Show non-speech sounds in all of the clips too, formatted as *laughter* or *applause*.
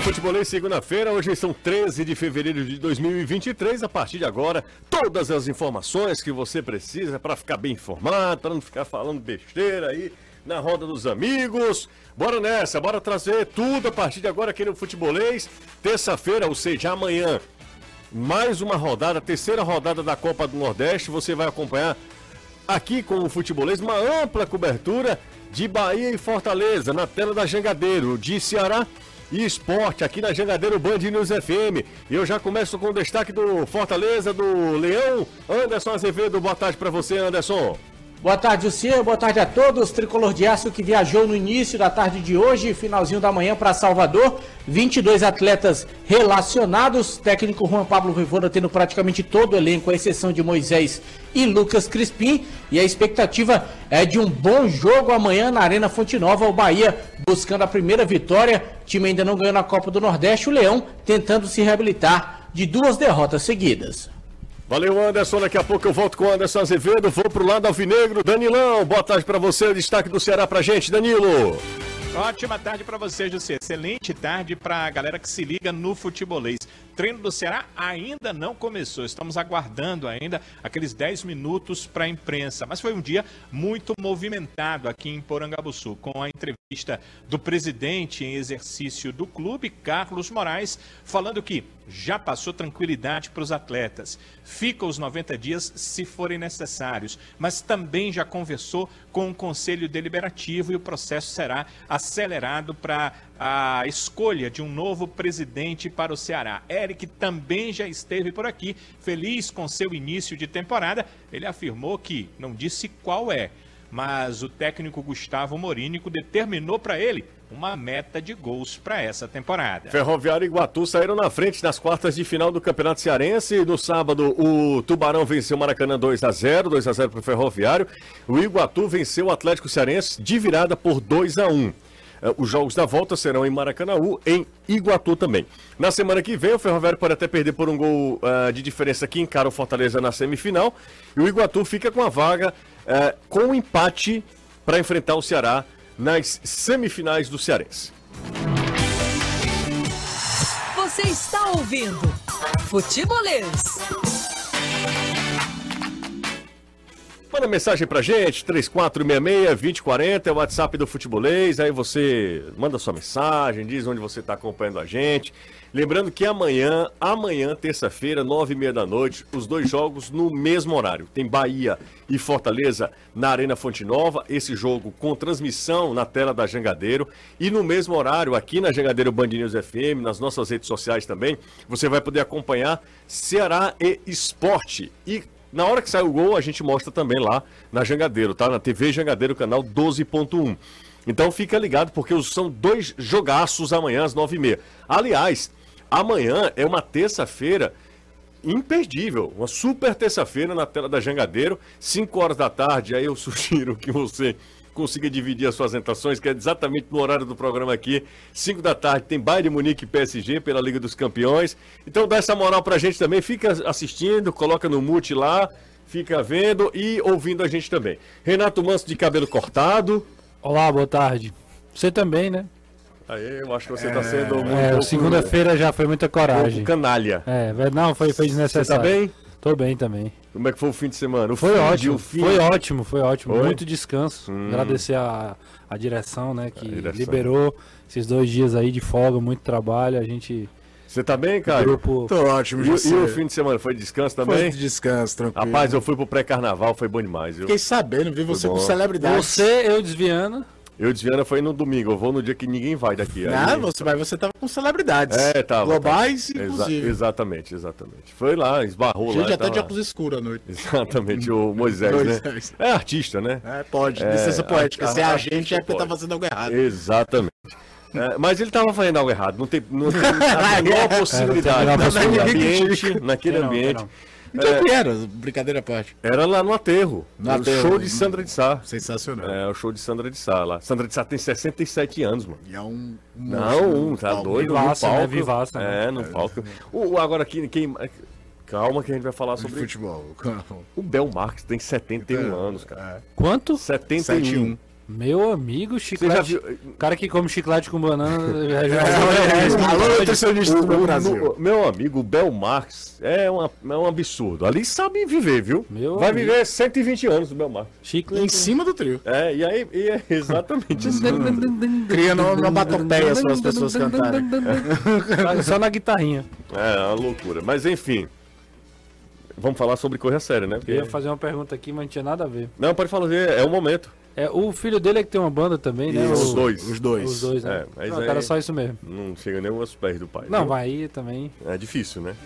Futebolês, segunda-feira. Hoje são 13 de fevereiro de 2023. A partir de agora, todas as informações que você precisa para ficar bem informado, para não ficar falando besteira aí na roda dos amigos. Bora nessa, bora trazer tudo a partir de agora aqui no Futebolês. Terça-feira, ou seja, amanhã, mais uma rodada, terceira rodada da Copa do Nordeste. Você vai acompanhar aqui com o Futebolês uma ampla cobertura de Bahia e Fortaleza na tela da Jangadeiro, de Ceará e Esporte aqui na Jangadeiro Band News FM. E eu já começo com o destaque do Fortaleza, do Leão, Anderson Azevedo. Boa tarde para você, Anderson. Boa tarde, Luciano. Boa tarde a todos. Tricolor de Aço que viajou no início da tarde de hoje, finalzinho da manhã para Salvador. 22 atletas relacionados. Técnico Juan Pablo Voivoda tendo praticamente todo o elenco, à exceção de Moisés e Lucas Crispim. E a expectativa é de um bom jogo amanhã na Arena Fonte Nova. O Bahia buscando a primeira vitória. O time ainda não ganhou na Copa do Nordeste. O Leão tentando se reabilitar de duas derrotas seguidas. Valeu, Anderson. Daqui a pouco eu volto com o Anderson Azevedo. Vou pro lado alvinegro. Danilão, boa tarde para você. Destaque do Ceará pra gente, Danilo. Ótima tarde para você, José. Excelente tarde para a galera que se liga no futebolês. Treino do Ceará ainda não começou. Estamos aguardando ainda aqueles 10 minutos para a imprensa. Mas foi um dia muito movimentado aqui em Porangabuçu, com a entrevista do presidente em exercício do clube, Carlos Moraes, falando que já passou tranquilidade para os atletas. Fica os 90 dias se forem necessários, mas também já conversou com o Conselho Deliberativo e o processo será acelerado para a escolha de um novo presidente para o Ceará. Eric também já esteve por aqui, feliz com seu início de temporada. Ele afirmou que não disse qual é, mas o técnico Gustavo Morínico determinou para ele uma meta de gols para essa temporada. Ferroviário e Iguatu saíram na frente nas quartas de final do Campeonato Cearense. No sábado, o Tubarão venceu o Maracanã 2 a 0, 2 a 0 para o Ferroviário. O Iguatu venceu o Atlético Cearense de virada por 2 a 1. Eh, os jogos da volta serão em Maracanãú, em Iguatu também. Na semana que vem, o Ferroviário pode até perder por um gol uh, de diferença que encara o Fortaleza na semifinal. E o Iguatu fica com a vaga uh, com um empate para enfrentar o Ceará nas semifinais do Cearense. Você está ouvindo Futebolês. Manda mensagem pra gente, 3466-2040, é o WhatsApp do Futebolês. Aí você manda sua mensagem, diz onde você está acompanhando a gente. Lembrando que amanhã, amanhã, terça-feira, nove e meia da noite, os dois jogos no mesmo horário. Tem Bahia e Fortaleza na Arena Fonte Nova, esse jogo com transmissão na tela da Jangadeiro. E no mesmo horário, aqui na Jangadeiro Band News FM, nas nossas redes sociais também, você vai poder acompanhar Ceará e Esporte. E na hora que sai o gol, a gente mostra também lá na Jangadeiro, tá? Na TV Jangadeiro, canal 12.1. Então fica ligado, porque são dois jogaços amanhã às 9h30. Aliás, amanhã é uma terça-feira imperdível, uma super terça-feira na tela da Jangadeiro, 5 horas da tarde. Aí eu *laughs* sugiro que você consiga dividir as suas entrações, que é exatamente no horário do programa aqui. 5 da tarde tem Bayern Munique e PSG pela Liga dos Campeões. Então dá essa moral pra gente também, fica assistindo, coloca no mute lá, fica vendo e ouvindo a gente também. Renato Manso de cabelo cortado. Olá, boa tarde. Você também, né? Aí, eu acho que você está é... sendo muito. É, segunda-feira já foi muita coragem. Um canalha. É, não, foi, foi desnecessário. Você tá bem? Tô bem também. Como é que foi o fim de semana? O foi fim, ótimo, foi ótimo, foi ótimo. Foi? Muito descanso. Hum. Agradecer a, a direção, né, que direção. liberou esses dois dias aí de folga, muito trabalho. A gente. Você tá bem, cara? Grupo... Tô ótimo, e, e, o fim de semana foi descanso também? Foi de descanso, tranquilo. Rapaz, eu fui pro pré-carnaval, foi bom demais. Fiquei sabendo, vi você com celebridade. Você, eu desviando. Eu desviando foi no domingo, eu vou no dia que ninguém vai daqui. Não, aí... você, mas você tava com celebridades. É, tava. Globais, tava. inclusive. Exa exatamente, exatamente. Foi lá, esbarrou Gente, lá. até de óculos escuros à noite. *laughs* Exatamente, o Moisés, Moisés, né? É artista, né? É, pode, é, licença poética. A, Se é a gente é porque tá fazendo algo errado. Exatamente. É, mas ele estava fazendo algo errado, não tem, não *laughs* tem a menor possibilidade. É, naquele ambiente, naquele ambiente. Então é, que era? Brincadeira à parte. Era lá no aterro. No aterro. show de Sandra de Sá. Sensacional. É, o show de Sandra de Sá lá. Sandra de Sá tem 67 anos, mano. E é um. um não, um, tá doido. Vivaça, no palco. Né? Vivaça, né? É, no é, palco. O, agora aqui, quem. Calma que a gente vai falar sobre. Futebol. *laughs* O Bel Marques tem 71 então, anos, cara. É. Quanto? 71. 71. Meu amigo, chiclete. O cara que come chiclete com banana. *laughs* é, é, Alô, nutricionista do Brasil. Meu amigo, o Bel Marx é, uma, é um absurdo. Ali sabe viver, viu? Meu Vai amigo. viver 120 anos o Bel Marx. Chiclete. Em cima do trio. É, e aí e é exatamente isso. *laughs* Criando uma batopeia para as pessoas cantarem. Só na guitarrinha. É, uma loucura. Mas enfim. Vamos falar sobre coisa séria, né? Porque... Eu ia fazer uma pergunta aqui, mas não tinha nada a ver. Não, pode falar, é o momento. É, o filho dele é que tem uma banda também, né? Os dois. Os dois. Os dois, né? É, mas não, cara, só isso mesmo. Não chega nem aos pés do pai. Não, viu? vai aí também. É difícil, né?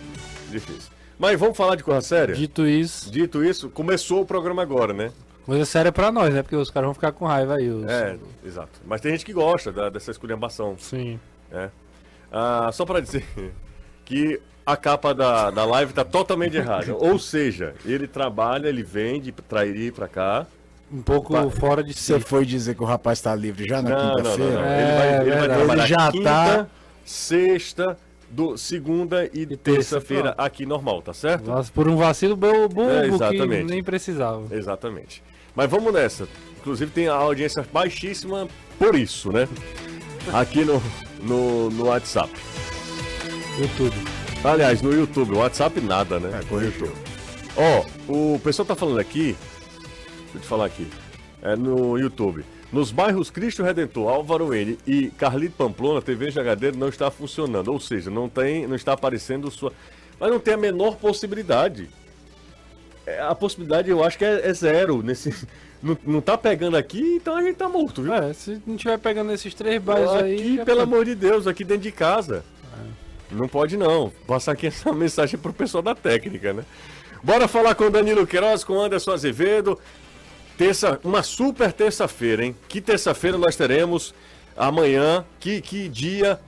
Difícil. Mas vamos falar de coisa séria? Dito isso. Dito isso, começou o programa agora, né? Coisa séria pra nós, né? Porque os caras vão ficar com raiva aí. Os... É, exato. Mas tem gente que gosta da, dessa esculhambação. Sim. É. Ah, só pra dizer *laughs* que a capa da, da live tá totalmente errada. *laughs* Ou seja, ele trabalha, ele vende, trairia pra cá um pouco pa... fora de si. Você foi dizer que o rapaz está livre já na quinta-feira? É, ele vai, ele vai trabalhar ele já quinta, tá... sexta, do, segunda e, e terça-feira aqui normal, tá certo? Nossa, por um vacilo bobo é, que nem precisava. Exatamente. Mas vamos nessa. Inclusive tem a audiência baixíssima por isso, né? Aqui no, no, no WhatsApp. YouTube. Aliás, no YouTube. WhatsApp nada, né? É, no YouTube. Ó, oh, o pessoal tá falando aqui Deixa eu te falar aqui. É no YouTube. Nos bairros Cristo Redentor, Álvaro N e Carlito Pamplona, TV HD não está funcionando. Ou seja, não, tem, não está aparecendo sua. Mas não tem a menor possibilidade. É, a possibilidade eu acho que é, é zero. Nesse, *laughs* não, não tá pegando aqui, então a gente tá morto, viu? É, se não estiver pegando esses três bairros aqui, aí. Aqui, pelo tá... amor de Deus, aqui dentro de casa. É. Não pode não. Passar aqui essa *laughs* mensagem pro pessoal da técnica, né? Bora falar com o Danilo Queiroz, com o Anderson Azevedo. Terça, uma super terça-feira, hein? Que terça-feira nós teremos amanhã, que, que dia,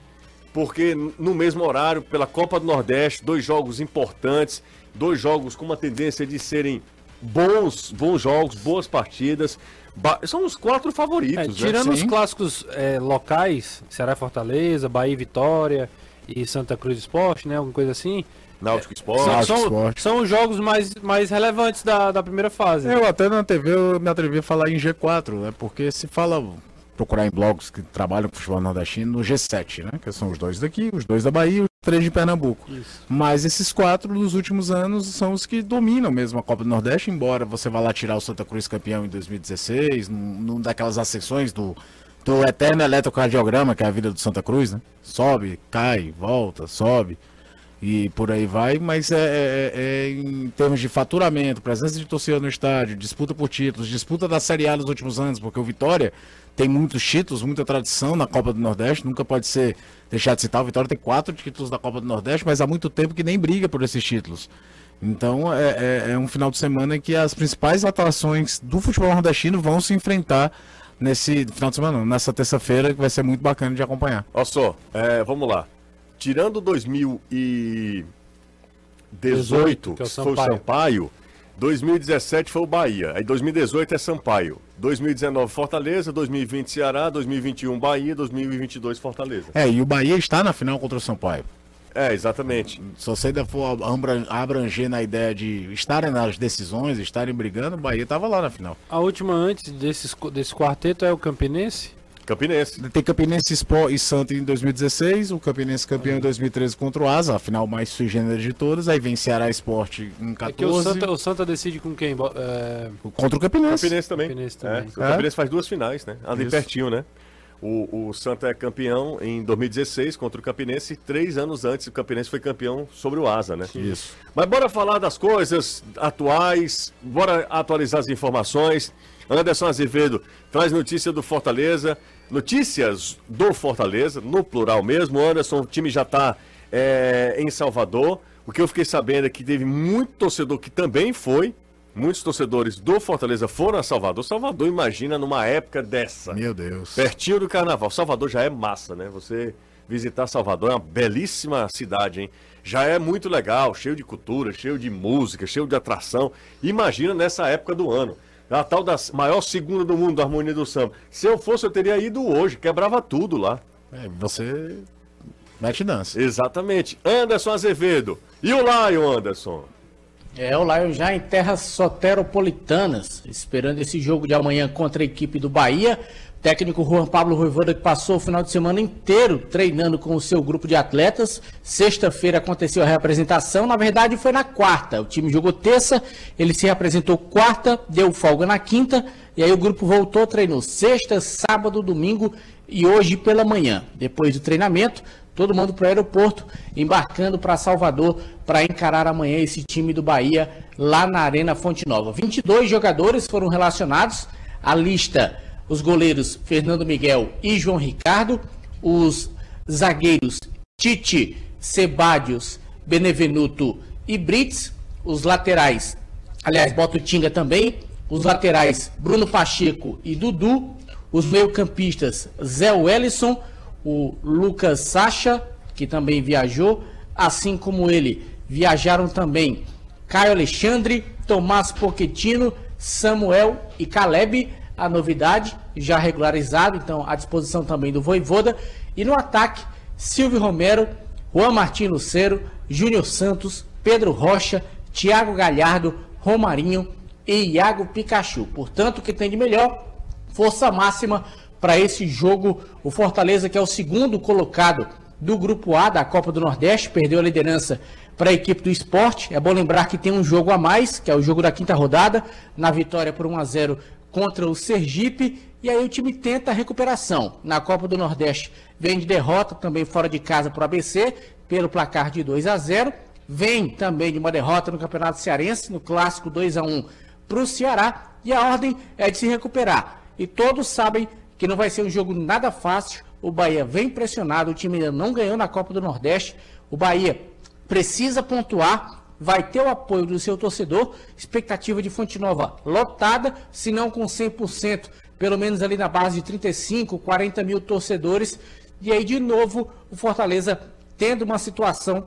porque no mesmo horário, pela Copa do Nordeste, dois jogos importantes, dois jogos com uma tendência de serem bons, bons jogos, boas partidas. Ba são os quatro favoritos. É, né? tirando né? os clássicos é, locais, Ceará Fortaleza, Bahia Vitória e Santa Cruz Esporte, né? Alguma coisa assim. Náutico Esporte. São, são, são, os jogos mais, mais relevantes da, da primeira fase. Eu até na TV eu me atrevi a falar em G4, né? Porque se fala, procurar em blogs que trabalham com futebol nordestino, no G7, né? Que são os dois daqui, os dois da Bahia e os três de Pernambuco. Isso. Mas esses quatro, nos últimos anos, são os que dominam mesmo a Copa do Nordeste, embora você vá lá tirar o Santa Cruz campeão em 2016, num, num daquelas ascensões do, do eterno eletrocardiograma, que é a vida do Santa Cruz, né? Sobe, cai, volta, sobe e por aí vai, mas é, é, é, em termos de faturamento, presença de torcida no estádio, disputa por títulos, disputa da Série A nos últimos anos, porque o Vitória tem muitos títulos, muita tradição na Copa do Nordeste, nunca pode ser deixado de citar, o Vitória tem quatro títulos da Copa do Nordeste, mas há muito tempo que nem briga por esses títulos. Então é, é, é um final de semana em que as principais atrações do futebol nordestino vão se enfrentar nesse final de semana, nessa terça-feira, que vai ser muito bacana de acompanhar. Olha só, é, vamos lá tirando 2018, que é o foi o Sampaio, 2017 foi o Bahia, aí 2018 é Sampaio, 2019 Fortaleza, 2020 Ceará, 2021 Bahia, 2022 Fortaleza. É, e o Bahia está na final contra o Sampaio. É, exatamente. Se você ainda for abranger na ideia de estarem nas decisões, estarem brigando, o Bahia estava lá na final. A última antes desses, desse quarteto é o Campinense? Campinense. Tem Campinense Sport e Santa em 2016, o Campinense campeão em 2013 contra o Asa, a final mais sui generis de todas, aí vem Ceará Esporte em 14. É que o Santa, o Santa decide com quem? É... Contra o Campinense. Campinense também. Campinense também. É, o Campinense faz duas finais, né? Ali pertinho, né? O, o Santa é campeão em 2016 contra o Campinense. Três anos antes, o Campinense foi campeão sobre o Asa, né? Isso. Mas bora falar das coisas atuais, bora atualizar as informações. Anderson Azevedo traz notícia do Fortaleza. Notícias do Fortaleza, no plural mesmo. Anderson, o time já está é, em Salvador. O que eu fiquei sabendo é que teve muito torcedor que também foi. Muitos torcedores do Fortaleza foram a Salvador. Salvador, imagina numa época dessa. Meu Deus. Pertinho do carnaval. Salvador já é massa, né? Você visitar Salvador é uma belíssima cidade, hein? Já é muito legal, cheio de cultura, cheio de música, cheio de atração. Imagina nessa época do ano a tal da maior segunda do mundo, a Harmonia do Samba. Se eu fosse, eu teria ido hoje, quebrava tudo lá. É, você mete dança. Exatamente. Anderson Azevedo. E o Lion, Anderson? É, o Lion já em terras soteropolitanas, esperando esse jogo de amanhã contra a equipe do Bahia. Técnico Juan Pablo Ruivoda que passou o final de semana inteiro treinando com o seu grupo de atletas. Sexta-feira aconteceu a reapresentação, na verdade foi na quarta. O time jogou terça, ele se reapresentou quarta, deu folga na quinta, e aí o grupo voltou, treinou sexta, sábado, domingo e hoje pela manhã. Depois do treinamento, todo mundo para o aeroporto, embarcando para Salvador para encarar amanhã esse time do Bahia lá na Arena Fonte Nova. 22 jogadores foram relacionados. A lista: os goleiros Fernando Miguel e João Ricardo, os zagueiros Tite, Sebadios, Benevenuto e Brits, os laterais, aliás, bota o Tinga também, os laterais Bruno Pacheco e Dudu, os meio-campistas Zé Wellison, o Lucas Sacha, que também viajou, assim como ele, viajaram também Caio Alexandre, Tomás Pochettino, Samuel e Caleb, a novidade já regularizado, então à disposição também do Voivoda. E no ataque, Silvio Romero, Juan Martin Lucero, Júnior Santos, Pedro Rocha, Thiago Galhardo, Romarinho e Iago Pikachu. Portanto, o que tem de melhor, força máxima para esse jogo. O Fortaleza, que é o segundo colocado do Grupo A da Copa do Nordeste, perdeu a liderança para a equipe do esporte. É bom lembrar que tem um jogo a mais, que é o jogo da quinta rodada, na vitória por 1 a 0 contra o Sergipe. E aí o time tenta a recuperação. Na Copa do Nordeste vem de derrota também fora de casa para o ABC, pelo placar de 2 a 0 Vem também de uma derrota no Campeonato Cearense, no clássico 2 a 1 para o Ceará. E a ordem é de se recuperar. E todos sabem que não vai ser um jogo nada fácil. O Bahia vem pressionado, o time ainda não ganhou na Copa do Nordeste. O Bahia precisa pontuar, vai ter o apoio do seu torcedor. Expectativa de Fonte Nova lotada, se não com 100%, pelo menos ali na base de 35, 40 mil torcedores. E aí, de novo, o Fortaleza tendo uma situação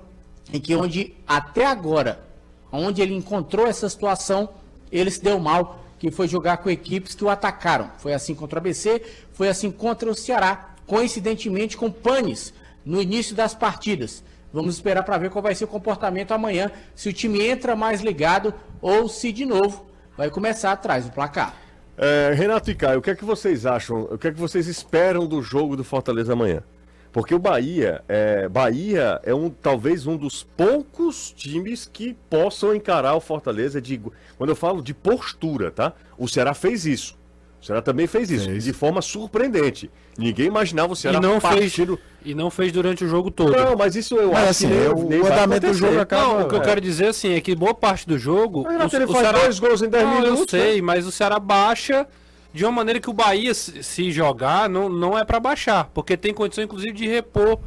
em que onde até agora, onde ele encontrou essa situação, ele se deu mal que foi jogar com equipes que o atacaram. Foi assim contra o ABC, foi assim contra o Ceará, coincidentemente com panes no início das partidas. Vamos esperar para ver qual vai ser o comportamento amanhã, se o time entra mais ligado ou se de novo vai começar atrás do placar. É, Renato e Caio, o que é que vocês acham? O que é que vocês esperam do jogo do Fortaleza amanhã? Porque o Bahia é, Bahia é um, talvez um dos poucos times que possam encarar o Fortaleza de. Quando eu falo de postura, tá? O Ceará fez isso. O Ceará também fez isso, fez. de forma surpreendente. Ninguém imaginava o Ceará e não partindo... fez E não fez durante o jogo todo. Não, mas isso eu mas, acho assim, que nem, o andamento do jogo acaba... Não, o que eu quero dizer assim é que boa parte do jogo... Mas, o, ele o faz Ceará... dois gols em 10 minutos. Eu sei, né? mas o Ceará baixa de uma maneira que o Bahia, se jogar, não, não é para baixar, porque tem condição, inclusive, de repor.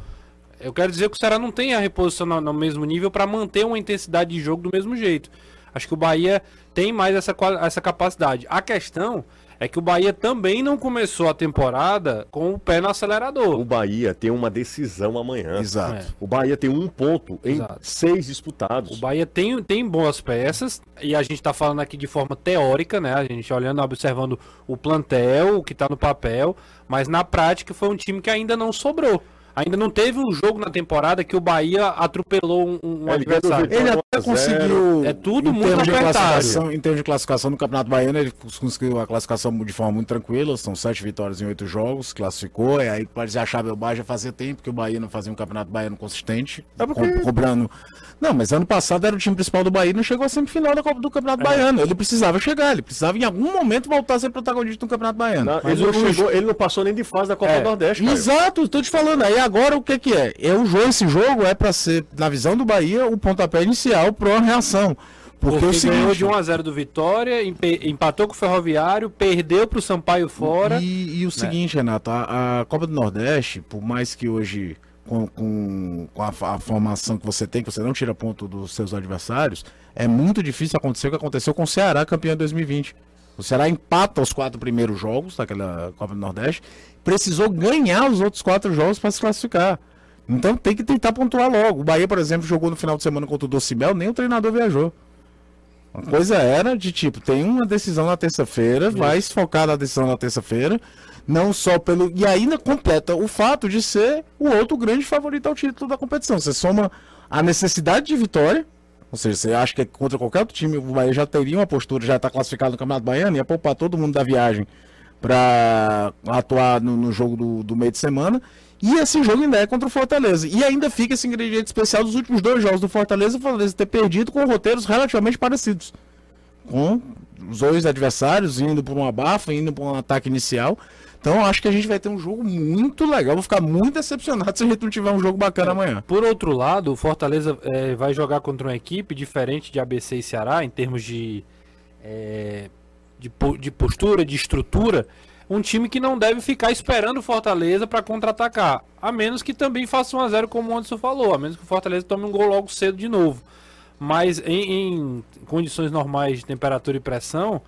Eu quero dizer que o Ceará não tem a reposição no, no mesmo nível para manter uma intensidade de jogo do mesmo jeito. Acho que o Bahia tem mais essa, essa capacidade. A questão é que o Bahia também não começou a temporada com o pé no acelerador. O Bahia tem uma decisão amanhã. Exato. É. O Bahia tem um ponto em Exato. seis disputados. O Bahia tem, tem boas peças e a gente está falando aqui de forma teórica, né? A gente olhando, observando o plantel, o que está no papel, mas na prática foi um time que ainda não sobrou. Ainda não teve um jogo na temporada que o Bahia atropelou um, um é, adversário. Ele até conseguiu. É tudo muito de classificação, Em termos de classificação no Campeonato Baiano, ele conseguiu a classificação de forma muito tranquila. São sete vitórias em oito jogos, classificou. E aí pode achar o Bahia já fazia tempo que o Bahia não fazia um Campeonato Baiano consistente, é porque... co cobrando. Não, mas ano passado era o time principal do Bahia e não chegou a semifinal do, do Campeonato é. Baiano. Ele precisava chegar, ele precisava em algum momento voltar a ser protagonista no Campeonato Baiano. Não, ele, não chegou, ele não passou nem de fase da Copa é. do Nordeste. Cara. Exato, estou te falando. Aí agora o que, que é? é o jogo, esse jogo é para ser, na visão do Bahia, o pontapé inicial para uma reação. Porque, Porque o seguinte, ganhou de 1 a 0 do Vitória, empatou com o Ferroviário, perdeu para o Sampaio fora. E, e o né? seguinte, Renato, a, a, Copa do Nordeste, por mais que hoje, com, com, com a, a, formação que você tem, que você não tira ponto dos seus adversários, é muito difícil acontecer o que aconteceu com o Ceará, campeão em 2020. O Ceará empata os quatro primeiros jogos daquela Copa do Nordeste, precisou ganhar os outros quatro jogos para se classificar. Então tem que tentar pontuar logo. O Bahia, por exemplo, jogou no final de semana contra o Docimel, nem o treinador viajou. Uma coisa era de tipo, tem uma decisão na terça-feira, vai se focar na decisão na terça-feira, não só pelo. E ainda completa o fato de ser o outro grande favorito ao título da competição. Você soma a necessidade de vitória, Ou seja, você acha que contra qualquer outro time o Bahia já teria uma postura, já está classificado no Campeonato Baiano, ia poupar todo mundo da viagem para atuar no, no jogo do, do meio de semana. E esse jogo ainda é contra o Fortaleza. E ainda fica esse ingrediente especial dos últimos dois jogos do Fortaleza, o Fortaleza ter perdido com roteiros relativamente parecidos. Com os dois adversários indo por uma bafa, indo por um ataque inicial. Então acho que a gente vai ter um jogo muito legal. Vou ficar muito decepcionado se a gente não tiver um jogo bacana amanhã. Por outro lado, o Fortaleza é, vai jogar contra uma equipe diferente de ABC e Ceará em termos de, é, de, de postura, de estrutura. Um time que não deve ficar esperando o Fortaleza para contra-atacar. A menos que também faça 1x0, como o Anderson falou. A menos que o Fortaleza tome um gol logo cedo de novo. Mas em, em condições normais de temperatura e pressão,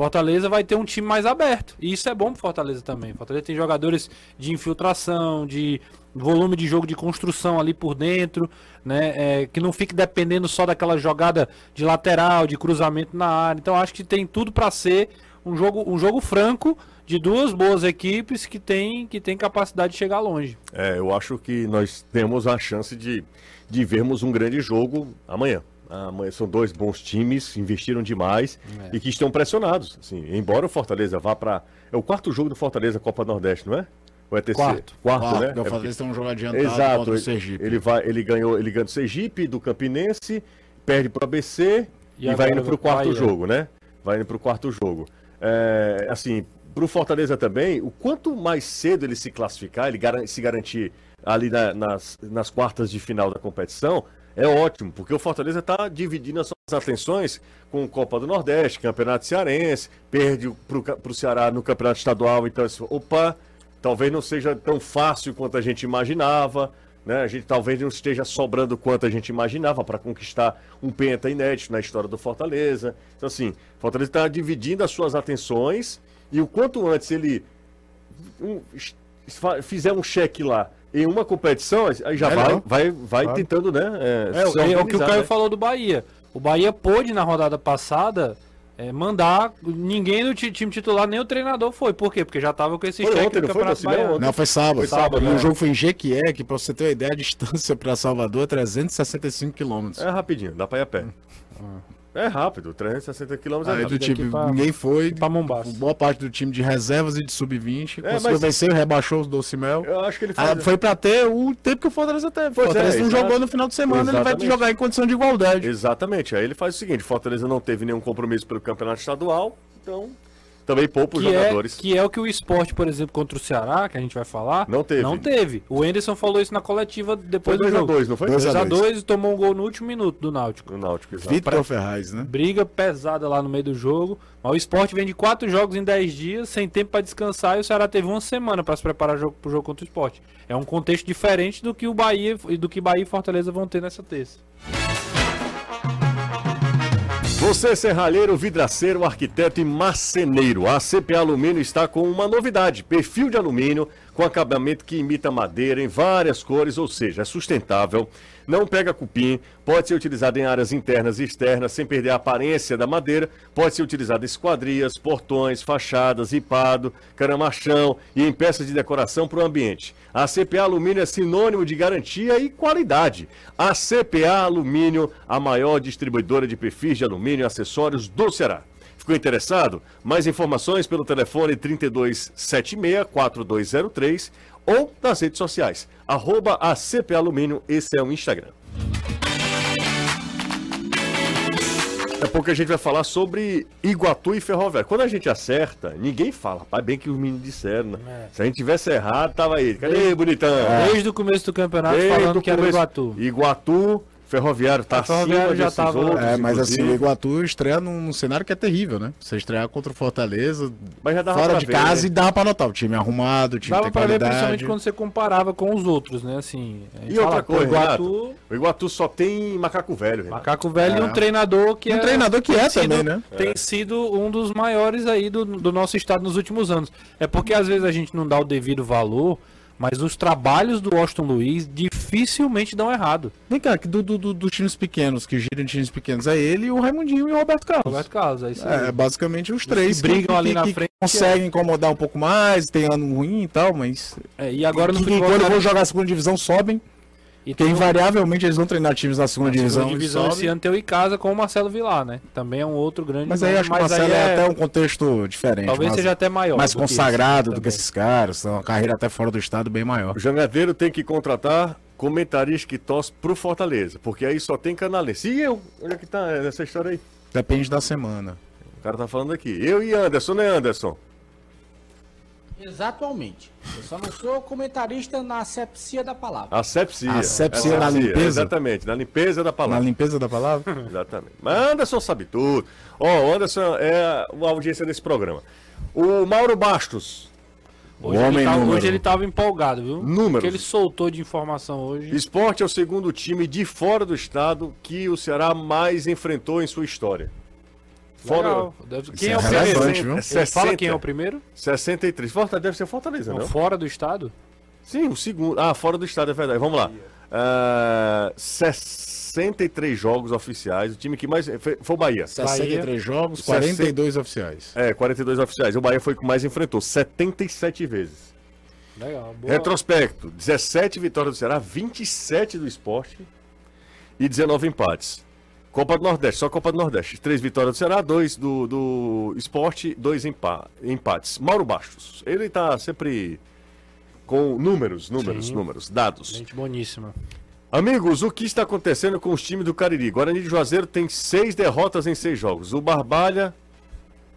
Fortaleza vai ter um time mais aberto. E isso é bom pro Fortaleza também. Fortaleza tem jogadores de infiltração, de volume de jogo de construção ali por dentro, né? É, que não fique dependendo só daquela jogada de lateral, de cruzamento na área. Então acho que tem tudo para ser um jogo, um jogo franco de duas boas equipes que tem, que tem capacidade de chegar longe. É, eu acho que nós temos a chance de, de vermos um grande jogo amanhã. São dois bons times, investiram demais e que estão pressionados. Assim, embora o Fortaleza vá para. É o quarto jogo do Fortaleza Copa Nordeste, não é? Ou é terceiro? Quarto. Quarto, Ah, né? porque o É Fortaleza tem um jogo adiantado Exato. contra o Sergipe. Ele, vai, ele ganhou, ele ganhou do Sergipe, do Campinense, perde pro ABC E e, vai indo pro vai- quarto vai, é. jogo, né? Vai indo pro quarto jogo. É, assim, pro Fortaleza também, o quanto mais cedo ele se classificar, ele garan- se garantir ali na- nas, nas quartas de final da competição, é ótimo, porque o Fortaleza está dividindo as suas atenções com Copa do Nordeste, Campeonato Cearense, perde ca- pro Ceará no Campeonato Estadual, então, assim, opa, talvez não seja tão fácil quanto a gente imaginava, né? A gente talvez não esteja sobrando quanto a gente imaginava para conquistar um penta inédito na história do Fortaleza. Então, assim, o Fortaleza está dividindo as suas atenções e o quanto antes ele um, fizer um cheque lá em uma competição, aí já vai, Melhor. vai, vai Claro. tentando, né? É, se o- é o que o Caio né? falou do Bahia. O Bahia pôde na rodada passada é, mandar ninguém do ti- time titular, nem o treinador foi. Por quê? Porque já tava com esse Foi cheque ontem, do não foi, Campeonato? Baiano. Ontem. Não, foi sábado. Foi sábado, E né? o jogo foi em Jequié, que pra você ter uma ideia, a distância pra Salvador é 365 quilômetros. É rapidinho, dá pra ir a pé. É rápido, 360 km é Aí do time, pra- ninguém foi. pra Mombaça. Boa parte do time de reservas e de sub-20 É, conseguiu mas- vencer, rebaixou os Docimel. Eu acho que ele Ah, faz... foi pra ter o tempo que o Fortaleza teve. O Pois é, Fortaleza não exato. jogou no final de semana, ele vai Exatamente. jogar em condição de igualdade. Exatamente. Aí ele faz o seguinte: Fortaleza não teve nenhum compromisso pelo campeonato estadual, então também poupa os Que é, jogadores. que é o que o esporte, por exemplo, contra o Ceará, que a gente vai falar. Não teve. Não teve. O Enderson falou isso na coletiva Foi depois do 2 a jogo. 2 não foi? Dois a 2x2 e tomou um gol no último minuto do Náutico. No Náutico, exato. Vitor Ferraz, né? Briga pesada lá no meio do jogo. Mas o esporte vem de quatro jogos em 10 dias, sem tempo para descansar, e o Ceará teve uma semana para se preparar jogo, pro jogo contra o esporte. É um contexto diferente do que o Bahia e do que Bahia e Fortaleza vão ter nessa terça. Você, serralheiro, vidraceiro, arquiteto e marceneiro, a CPA Alumínio está com uma novidade: perfil de alumínio com acabamento que imita madeira em várias cores, ou seja, é sustentável, não pega cupim, pode ser utilizado em áreas internas e externas sem perder a aparência da madeira, pode ser utilizado em esquadrias, portões, fachadas, ripado, caramachão e em peças de decoração para o ambiente. A CPA Alumínio é sinônimo de garantia e qualidade. A CPA Alumínio, a maior distribuidora de perfis de alumínio e acessórios do Ceará. Ficou interessado? Mais informações pelo telefone 3276-4203 ou nas redes sociais. Arroba Alumínio, esse é o Instagram. Daqui a pouco a gente vai falar sobre Iguatu e Ferroviário. Quando a gente acerta, ninguém fala. Pai, bem que os meninos disseram, né? Se a gente tivesse errado, tava aí. Cadê, bonitão? Desde o começo do campeonato Desde falando que era o começo. Iguatu. Iguatu, Ferroviário tá A Ferroviário acima já tava- outros, É, mas assim, o inclusive. Iguatu estreia num, num cenário que é terrível, né? Você estrear contra o Fortaleza, Mas já dava fora de ver, casa né? e dava pra notar. O time arrumado, o time Dava tem pra ver qualidade. principalmente quando você comparava com os outros, né? Assim, E outra fala, pô, coisa, Iguatu, Renato, o Iguatu só tem macaco velho, Renato. Macaco Velho e É. um treinador que Um é, treinador que tem é sido- também, né? Tem sido um dos maiores aí do, do nosso estado nos últimos anos. É porque às vezes a gente não dá o devido valor, mas os trabalhos do Washington Luiz dificilmente dão errado. Vem cá, que do, do, do- dos times pequenos, que giram em times pequenos, é ele, o Raimundinho e o Roberto Carlos. Roberto Carlos, é isso aí. É, basicamente os três que brigam ali na frente, conseguem incomodar um pouco mais, tem ano ruim e tal, mas É, e agora no que, futebol quando cara, vão jogar a segunda divisão sobem. E um- invariavelmente eles vão treinar times da segunda divisão. segunda e divisão esse ano tem o Icasa com o Marcelo Vilar, né? Também é um outro grande Mas aí acho que o Marcelo aí é... até um contexto diferente. Talvez seja até maior. mais do que esse consagrado do também. que esses caras. Tem uma carreira até fora do estado bem maior. O Jangadeiro tem que contratar comentarista que torce pro Fortaleza, porque aí só tem canalense. E eu? Onde é que tá essa história aí? Depende da semana. O cara tá falando aqui. Eu e Anderson, né, Anderson? Exatamente. Eu só não sou comentarista na asepsia da palavra. Asepsia. Asepsia na limpeza? Exatamente, na limpeza da Na palavra. limpeza da palavra? *laughs* Exatamente. Mas Anderson sabe tudo. Ó, o Anderson é a audiência desse programa. O Mauro Bastos, Hoje, O homem ele tava, hoje ele tava empolgado, viu? Números. Que ele soltou de informação hoje. Esporte é o segundo time de fora do estado que o Ceará mais enfrentou em sua história. Fora. Deve- Quem é é o primeiro? viu? Ele 60. fala quem é o primeiro? 63. Fortaleza deve ser Fortaleza, Não, não? fora do estado? Sim, o segundo. Ah, fora do estado, é verdade. Vamos lá. Ah, 63 jogos oficiais. O time que mais. Foi, foi o Bahia. 63 jogos, 60. 42 oficiais. É, 42 oficiais. O Bahia foi o que mais enfrentou, 77 vezes. Legal. Boa. Retrospecto: 17 vitórias do Ceará, 27 do esporte e 19 empates. Copa do Nordeste, só Copa do Nordeste. 3 vitórias do Ceará, 2 do, do esporte, 2 empa empates. Mauro Bastos, ele tá sempre com números, números, Sim. números, dados. Gente boníssima. Amigos, o que está acontecendo com os times do Cariri? Guarani de Juazeiro tem seis derrotas em seis jogos. O Barbalha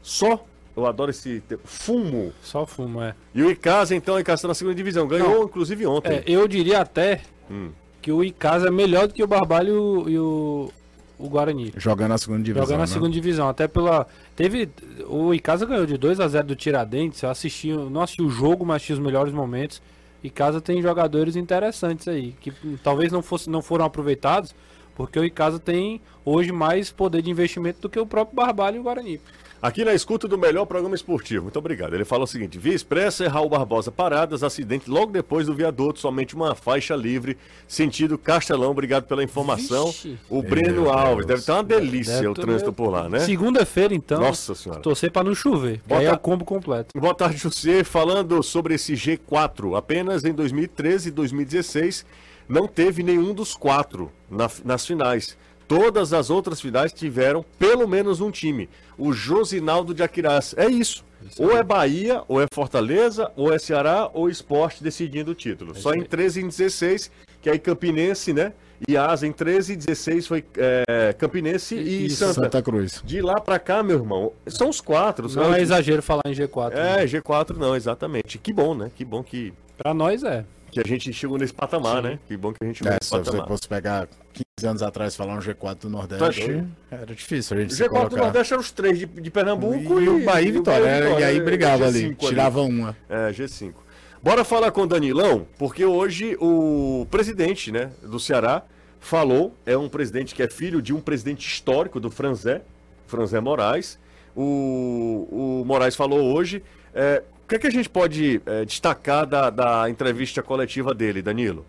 só, eu adoro esse te- fumo. Só fumo, é. E o Icasa, então, Icasa está na segunda divisão. Ganhou, inclusive, ontem. É, eu diria até Hum. que o Icasa é melhor do que o Barbalho e o, e o, o Guarani. Jogando na segunda divisão. Jogando na né? segunda divisão, até pela. Teve. O Icasa ganhou de 2 a 0 do Tiradentes. Eu assisti, não assisti o jogo, mas assisti os melhores momentos. Icasa tem jogadores interessantes aí, que talvez não, fosse, não foram aproveitados, porque o Icasa tem hoje mais poder de investimento do que o próprio Barbalho e o Guarani. Aqui na escuta do melhor programa esportivo. Muito obrigado. Ele fala o seguinte: Via Expressa e Raul Barbosa paradas, acidente logo depois do viaduto, somente uma faixa livre, sentido Castelão. Obrigado pela informação. Vixe. O Breno Meu Alves, Deus. deve estar uma delícia Deve o trânsito por lá, né? Segunda-feira, então. Nossa senhora. Torcer pra não chover. Bota- Aí é o combo completo. Boa tarde, José. Falando sobre esse G4, apenas em 2013 e 2016 não teve nenhum dos quatro na- nas finais. Todas as outras finais tiveram pelo menos um time. O Josinaldo de Aquirás. É isso. Ou é Bahia, ou é Fortaleza, ou é Ceará, ou Esporte decidindo o título. Só em 13 e em 16, que aí Campinense, né? E Asa em 13 e 16 foi é, Campinense e, E Santa. Santa Cruz. De lá pra cá, meu irmão, são os quatro. Não é exagero falar em G4. né? é, G4 não, exatamente. Que bom, né? Que bom que, Pra nós é. Que a gente chegou nesse patamar, né? Que bom que a gente chegou É, nesse se você patamar. fosse pegar 15 anos atrás e falar um G4 do Nordeste, Tá era difícil a gente O se G4 do colocar. Nordeste eram os três de, de Pernambuco e, e, o Bahia e Vitória. Era- e aí brigava ali, G5 tirava uma. É, G5. Bora falar com o Danilão, porque hoje o presidente né, do Ceará falou, é um presidente que é filho de um presidente histórico do Franzé, Franzé Moraes. O, o Moraes falou hoje. é, que, é que a gente pode é, destacar da, da entrevista coletiva dele, Danilo?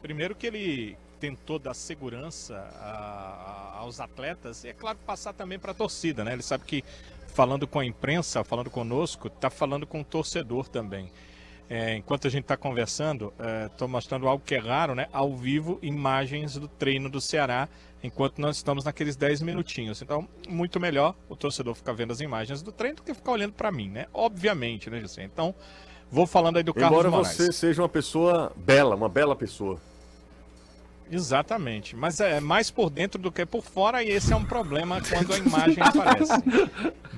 Primeiro que ele tentou dar segurança a- a- aos atletas e, é claro, passar também para a torcida, né? Ele sabe que falando com a imprensa, falando conosco, está falando com o torcedor também. É, enquanto a gente está conversando, estou mostrando algo que é raro, né? Ao vivo, imagens do treino do Ceará, enquanto nós estamos naqueles 10 minutinhos. Então, muito melhor o torcedor ficar vendo as imagens do treino do que ficar olhando para mim, né? Obviamente, né, José? Então, vou falando aí do Carlos Embora você seja uma pessoa bela, uma bela pessoa. Exatamente, mas é mais por dentro do que por fora e esse é um problema quando a imagem aparece.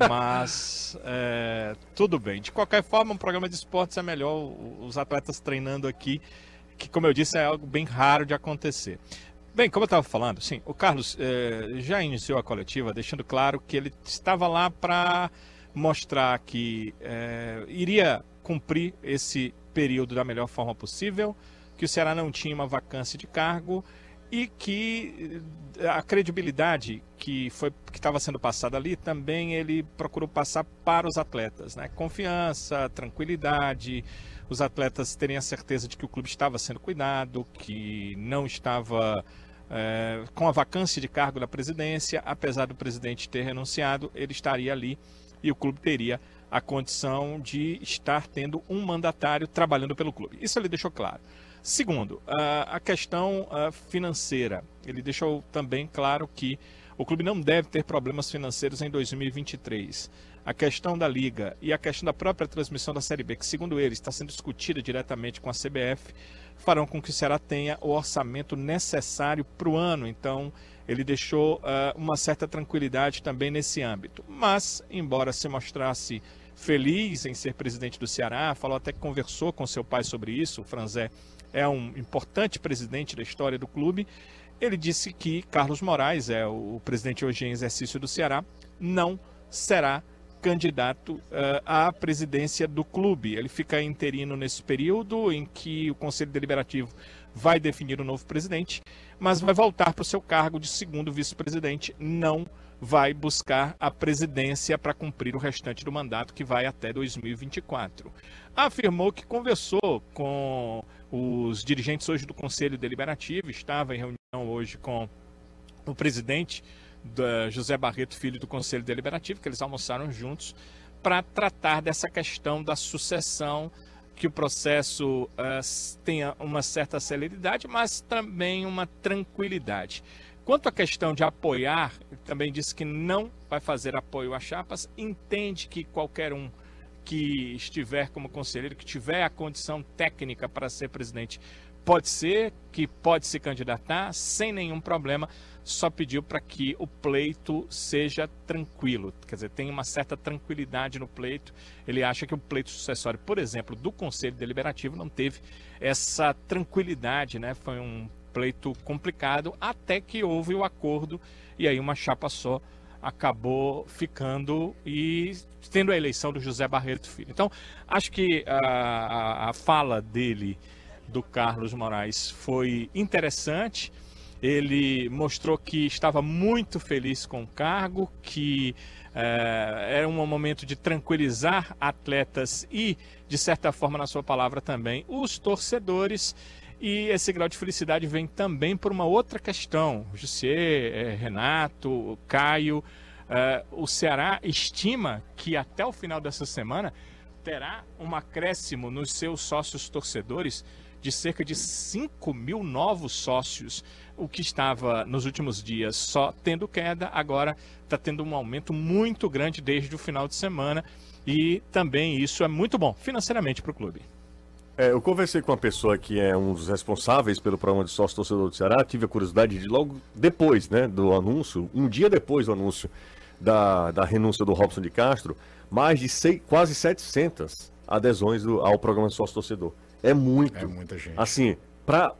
Mas é, tudo bem. De qualquer forma, um programa de esportes é melhor os atletas treinando aqui, que como eu disse é algo bem raro de acontecer. Bem, como eu estava falando, sim, o Carlos eh, já iniciou a coletiva, deixando claro que ele estava lá para mostrar que eh, iria cumprir esse período da melhor forma possível, que o Ceará não tinha uma vacância de cargo e que eh, a credibilidade que foi que estava sendo passada ali também ele procurou passar para os atletas, né? Confiança, tranquilidade, os atletas terem a certeza de que o clube estava sendo cuidado, que não estava eh, com a vacância de cargo da presidência, apesar do presidente ter renunciado, ele estaria ali e o clube teria a condição de estar tendo um mandatário trabalhando pelo clube. Isso ele deixou claro. Segundo, a, questão financeira. Ele deixou também claro que o clube não deve ter problemas financeiros em 2023. A questão da liga e a questão da própria transmissão da Série B, que segundo ele está sendo discutida diretamente com a CBF, farão com que o Ceará tenha o orçamento necessário para o ano. Então, ele deixou ah, uma certa tranquilidade também nesse âmbito. Mas, embora se mostrasse feliz em ser presidente do Ceará, falou até que conversou com seu pai sobre isso, o Franzé é um importante presidente da história do clube. Ele disse que Carlos Moraes, é o presidente hoje em exercício do Ceará, não será candidato eh, à presidência do clube. Ele fica interino nesse período em que o Conselho Deliberativo vai definir o novo presidente, mas vai voltar para o seu cargo de segundo vice-presidente, não vai buscar a presidência para cumprir o restante do mandato que vai até 2024. Afirmou que conversou com os dirigentes hoje do Conselho Deliberativo, estava em reunião hoje com o presidente José Barreto, filho do Conselho Deliberativo, que eles almoçaram juntos para tratar dessa questão da sucessão, que o processo eh, tenha uma certa celeridade, mas também uma tranquilidade. Quanto à questão de apoiar, também disse que não vai fazer apoio a chapas, entende que qualquer um que estiver como conselheiro, que tiver a condição técnica para ser presidente, pode ser, que pode se candidatar sem nenhum problema, só pediu para que o pleito seja tranquilo, quer dizer, tem uma certa tranquilidade no pleito. Ele acha que o pleito sucessório, por exemplo, do Conselho Deliberativo não teve essa tranquilidade, né? Foi um pleito complicado até que houve o acordo e aí uma chapa só acabou ficando e tendo a eleição do José Barreto Filho. Então, acho que a, a, fala dele, do Carlos Moraes, foi interessante. Ele mostrou que estava muito feliz com o cargo, que eh, era um momento de tranquilizar atletas e, de certa forma, na sua palavra também, os torcedores. E esse grau de felicidade vem também por uma outra questão. Eh, Renato, Caio, eh, o Ceará estima que até o final dessa semana terá um acréscimo nos seus sócios torcedores de cerca de 5 mil novos sócios, o que estava nos últimos dias só tendo queda, agora está tendo um aumento muito grande desde o final de semana e também isso é muito bom financeiramente para o clube. É, eu conversei com uma pessoa que é um dos responsáveis pelo programa de sócio torcedor do Ceará, tive a curiosidade de logo depois, né, do anúncio, um dia depois do anúncio da, da renúncia do Robson de Castro, mais de seis, quase 700 adesões do, ao programa de sócio torcedor. É muito. É muita gente. Assim, pra,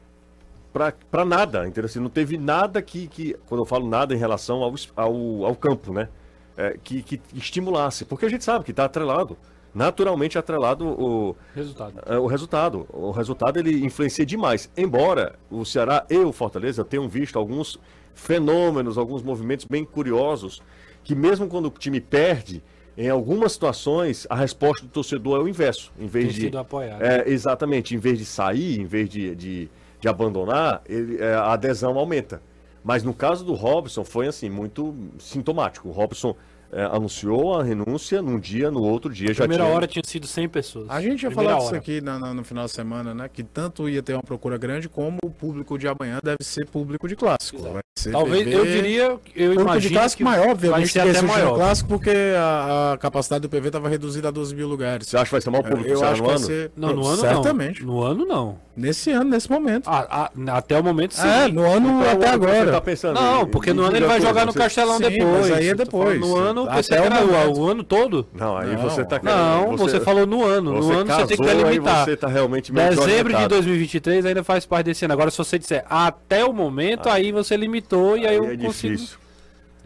pra nada, entendeu? Assim, não teve nada que, que, quando eu falo nada em relação ao, ao, ao campo, né? É, que, que estimulasse, porque a gente sabe que está atrelado, naturalmente atrelado o, Resultado. é, o resultado. O resultado ele influencia demais. Embora o Ceará e o Fortaleza tenham visto alguns fenômenos, alguns movimentos bem curiosos, que mesmo quando o time perde, em algumas situações a resposta do torcedor é o inverso. Em vez Tem de sido apoiado. é, exatamente, em vez de sair, em vez de, de, de abandonar, ele- é, a adesão aumenta. Mas no caso do Robson foi assim, muito sintomático. O Robson é, anunciou a renúncia num dia, no outro dia já Primeira tinha... hora tinha sido 100 pessoas. A gente ia Primeira falar disso hora. aqui na- na- no final de semana, né? Que tanto ia ter uma procura grande, como o público de amanhã deve ser público de clássico. Vai ser Talvez, PV, eu diria, eu Público imagino de clássico que maior, vai obviamente, ser que até maior. clássico, porque a, a capacidade do PV estava reduzida a 12 mil lugares. Você acha que vai ser o maior público Eu acho no que vai ano? ser. Não, no ano Certamente. não. No ano não. Nesse ano, nesse momento. Ah, ah, até o momento sim. é, no ano Qual até Você agora. tá pensando Não, em- porque no ano ele vai coisa, jogar no você- Castelão Sim, depois. mas aí é tô depois. No ano, Até o era o, ano todo. Não, aí Não. você tá Não, você, falou no ano. No você ano você tem que casou, aí delimitar. você tá realmente Dezembro de desorientado. 2023 ainda faz parte desse ano. Agora, se você disser até o momento, aí você limitou e aí, eu é consigo. difícil.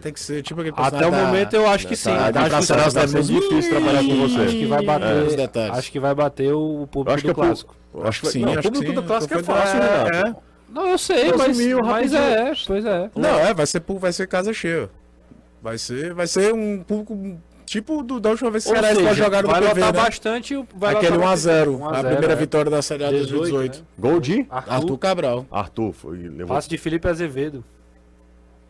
Tem que ser tipo aquele Até o da- momento eu acho que sim. Tá, da acho, que, vai ser Luzes. difícil trabalhar com você. acho que vai É, os bater. detalhes. acho que vai bater o público acho que do é clássico. eu acho que Sim, não, o acho que público sim. do clássico é fácil, é, Renato. é. Não, eu sei, 12 mas, mil, mas é, pois é. Não, é, vai ser, vai ser casa cheia. Vai ser, vai ser um público tipo do, da última vez que o Ceará vai jogar no vai PV, lotar né? bastante. o- Vai Aquele lotar 1x0, 1 a a 0, primeira é. vitória da Série A 2018. né? Gol de Arthur, Arthur Cabral. Arthur. Foi, levou... passe de Felipe Azevedo.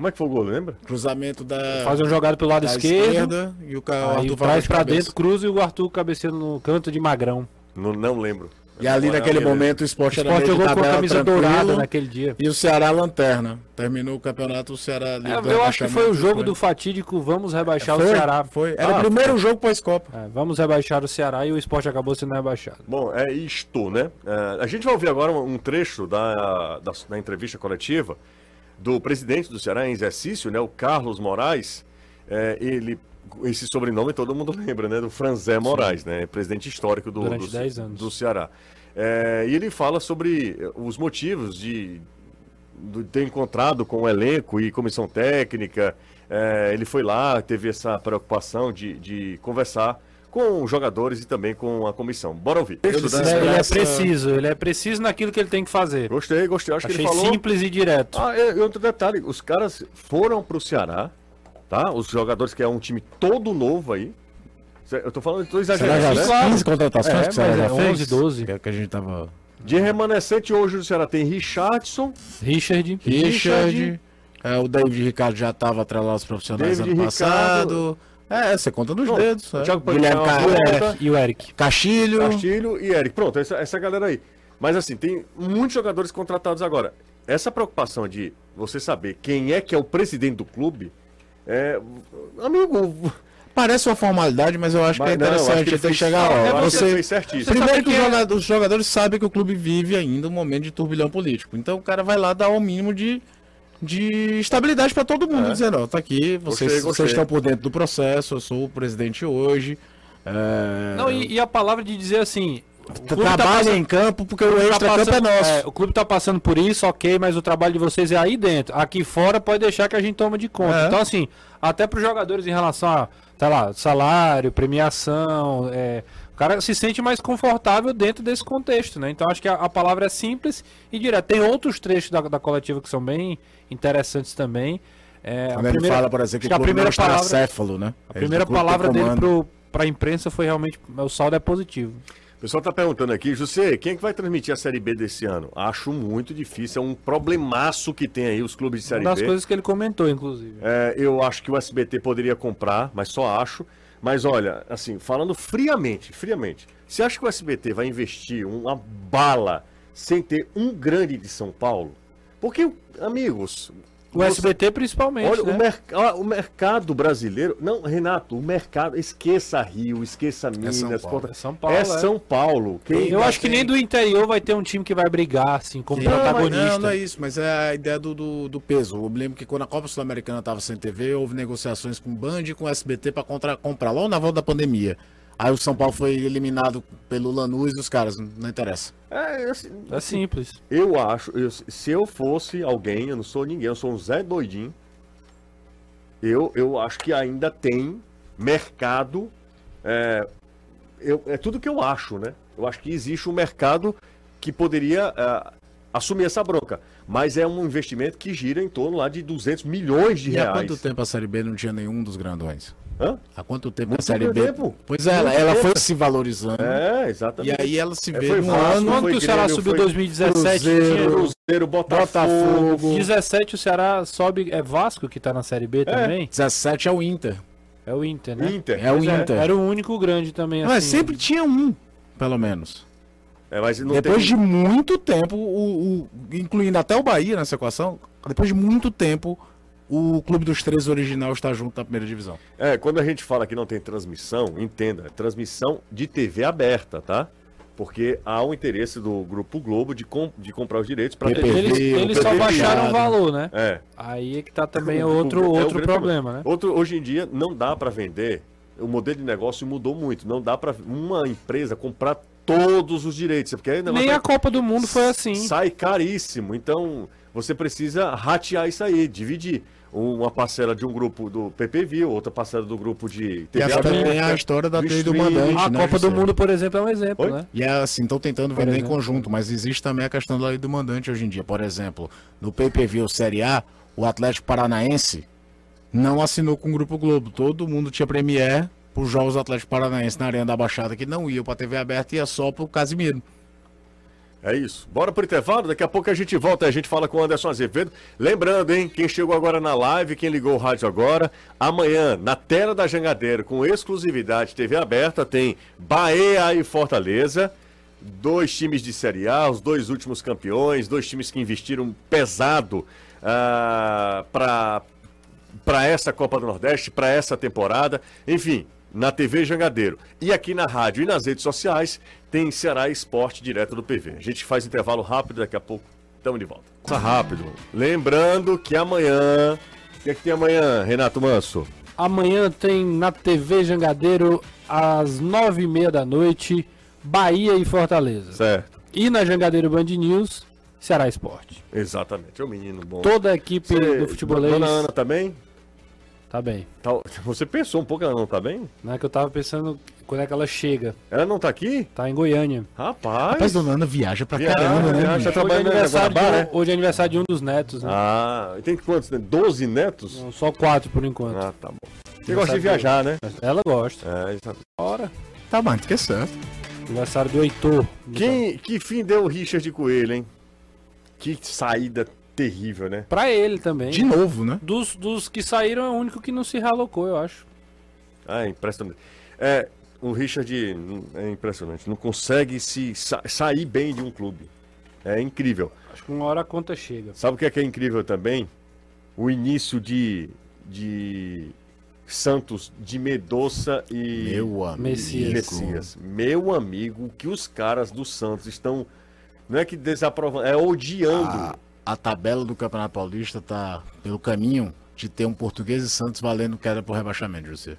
Como é que foi o gol, lembra? Cruzamento da, Faz um jogado pelo lado esquerdo. esquerda e o, Aí Arthur vai traz de pra cabeça. dentro, cruza e o Arthur cabeceando no canto de Magrão. Não, não lembro. E ali Moral, naquele beleza. momento o esporte O era Sport meio de jogou com a camisa dourada naquele dia. E o Ceará lanterna. Terminou o campeonato, o Ceará... É, eu acho que foi o jogo foi. do fatídico Vamos rebaixar Foi, o Ceará. Foi. Era Ah, o primeiro jogo pós-Copa. É, vamos rebaixar o Ceará e o esporte acabou sendo rebaixado. Bom, é isto, né? É, a gente vai ouvir agora um, um trecho da, da, da entrevista coletiva do presidente do Ceará em exercício, né? O Carlos Moraes. É, ele, esse sobrenome todo mundo *laughs* lembra, né? Do Franzé Moraes, né? Presidente histórico do, Durante do, 10 anos. do Ceará. É, e ele fala sobre os motivos de, de ter encontrado com o elenco e comissão técnica. É, ele foi lá, teve essa preocupação de, de conversar com os jogadores e também com a comissão. Bora ouvir. Ele, é- ele é essa- preciso, ele é preciso naquilo que ele tem que fazer. Gostei, gostei. Acho que Achei ele falou. simples e direto. Ah, e outro detalhe, os caras foram pro Ceará, tá? Os jogadores que é um time todo novo aí. Eu tô falando, tô exagerando, já né? Claro. 15 contratações É, que o Ceará já é fez? 11, 12. Que, é que a gente tava... De remanescente hoje o Ceará tem Richardson, Richard, Richard, é, o David Ricardo já estava atrelado aos profissionais David ano Ricardo. passado. É, você conta dos Não, dedos. o é. Thiago Guilherme é, e o Eric. Castilho. Castilho e Eric. Pronto, essa, essa galera aí. Mas assim, tem muitos jogadores contratados agora. Essa preocupação de você saber quem é que é o presidente do clube, é. Amigo. Parece uma formalidade, mas eu acho Mas que é não, interessante. que fez- chegar lá. ele Você... Primeiro que os que é- jogadores, os jogadores sabem que o clube vive ainda um momento de turbilhão político. Então o cara vai lá dar o mínimo de, de estabilidade para todo mundo, dizendo, ó, tá aqui, vocês, Gostei, gostei. vocês estão por dentro do processo, eu sou o presidente hoje. é, Não, e, e a palavra de dizer assim. o clube tá Trabalha passando- em campo porque o tá extra campo é nosso. é, o clube tá passando por isso, ok, mas o trabalho de vocês é aí dentro. Aqui fora pode deixar que a gente toma de conta. É. Então, assim, até para os jogadores em relação a, sei lá, salário, premiação, é, o cara se sente mais confortável dentro desse contexto, né? Então, acho que a, a palavra é simples e direta. Tem outros trechos da, da coletiva que são bem interessantes também. É, a Quando ele primeira- fala, por exemplo, acho que a o clube não primeira está palavra, acéfalo, né? a primeira palavra dele pro, pra imprensa foi realmente o saldo é positivo. O pessoal tá perguntando aqui, José, quem é que vai transmitir a Série B desse ano? Acho muito difícil, é um problemaço que tem aí os clubes de Série Uma das B. coisas que ele comentou, inclusive. É, eu acho que o SBT poderia comprar, mas só acho. Mas olha, assim, falando friamente, friamente, você acha que o SBT vai investir uma bala sem ter um grande de São Paulo? Porque, amigos. O você- SBT principalmente, Olha, né? o, merc- ah, o mercado brasileiro. Não, Renato, o mercado. Esqueça Rio, esqueça Minas. São Paulo. Porta- É São Paulo, É é. São Paulo. Quem Eu acho que nem do interior vai ter um time que vai brigar, assim, como Não, protagonista. não, não é isso, mas é a ideia do, do, do peso. Eu me lembro que quando a Copa Sul-Americana estava sem TV, houve negociações com Band e com SBT para comprar logo na volta da pandemia. Aí o São Paulo foi eliminado pelo Lanús e os caras, não, interessa. É, assim, É simples. Eu acho, eu- se eu fosse alguém, eu não sou ninguém, eu sou um Zé Doidinho. Eu, eu acho que ainda tem mercado. É, eu- é tudo que eu acho, né? Eu acho que existe um mercado que poderia é, assumir essa bronca. Mas é um investimento que gira em torno lá de 200 milhões de E há reais. quanto tempo a Série B não tinha nenhum dos grandões? Hã? Há quanto tempo Muito a Série B? tempo. Pois é, ela, ela foi se valorizando. É, E exatamente. aí ela se É, vê foi no ano. Que o Ceará Grêmio, subiu foi 2017? Cruzeiro, Cruzeiro, Botafogo. Botafogo. 17 o Ceará sobe. É Vasco que tá na Série B também? 17 é o Inter. É o Inter, né? Inter. É o Pois Inter. Era o único grande também, Mas assim. sempre tinha um, pelo menos. É, mas não depois tem- de muito tempo, o, o- incluindo até o Bahia nessa equação, depois de muito tempo, o Clube dos Três original está junto na primeira divisão. É, quando a gente fala que não tem transmissão, entenda, é transmissão de TV aberta, tá? Porque há um interesse do Grupo Globo de, com- de comprar os direitos para PPV, Eles, eles só baixaram o nada. valor, né? É. Aí é que tá também O- outro, o- é um outro grande problema, né? Outro, hoje em dia não dá para vender. O modelo de negócio mudou muito. Não dá para uma empresa comprar todos os direitos, porque ainda Nem a Copa do Mundo foi assim. sai caríssimo. Então você precisa ratear isso aí, dividir uma parcela de um grupo do PPV, outra parcela do grupo de E TV essa também é a história da do TI do mandante. A né, Copa do? Mundo, por exemplo, é um exemplo, Oi? né? E é assim, estão tentando vender em conjunto, mas existe também a questão da lei do mandante hoje em dia. Por exemplo, no PPV ou Série A, o Atlético Paranaense não assinou com o Grupo Globo. Todo mundo tinha Premier os jogos do Atlético Paranaense na Arena da Baixada que não iam para TV aberta, ia só pro Casimiro. É isso. Bora pro intervalo, daqui a pouco a gente volta a gente fala com o Anderson Azevedo. Lembrando, hein, quem chegou agora na live, quem ligou o rádio agora, amanhã, na tela da Jangadeiro, com exclusividade TV aberta, tem Bahia e Fortaleza. dois times de Série A, os dois últimos campeões, dois times que investiram pesado ah, para para essa Copa do Nordeste, para essa temporada. Enfim, na TV Jangadeiro. E aqui na rádio e nas redes sociais tem Ceará Esporte direto do PV. A gente faz intervalo rápido, daqui a pouco estamos de volta. Tá rápido. Lembrando que amanhã. O que, é que tem amanhã, Renato Manso? Amanhã tem na TV Jangadeiro, às nove e meia da noite, Bahia e Fortaleza. Certo. E na Jangadeiro Band News, Ceará Esporte. Exatamente. É o menino bom. Toda a equipe Você- do futebolês Dona Ana tá bem? Tá bem. Tá- *laughs* Você pensou um pouco, ela não tá bem? Não é que eu tava pensando quando é que ela chega. Ela não tá aqui? Tá em Goiânia. Rapaz. Rapaz, dona Ana viaja pra Viaja, caramba, né? viaja, tá Hoje é, aniversário de, um- né? hoje é aniversário de um dos netos, né? Ah, tem quantos? né? 12 netos? Não, Só quatro por enquanto. Ah, tá bom. Você gosta de viajar, né? Ela gosta. É, exatamente. Ora. Tá bom, que é certo. Aniversário do Heitor. Quem, que fim deu o Richard Coelho, hein? Que saída terrível, né? Pra ele também. De novo, né? Dos, dos que saíram é o único que não se realocou, eu acho. Ah, impressionante. É, o Richard é impressionante. Não consegue se sa- sair bem de um clube. É incrível. Acho que uma hora a conta chega. Sabe o que é, que é incrível também? O início de, de Santos de Medoça e Meu amigo. Messias. Messias. Meu amigo, o que os caras do Santos estão. Não é que desaprovando, é odiando. A, a tabela do Campeonato Paulista tá pelo caminho de ter um Português e Santos valendo queda por rebaixamento, José.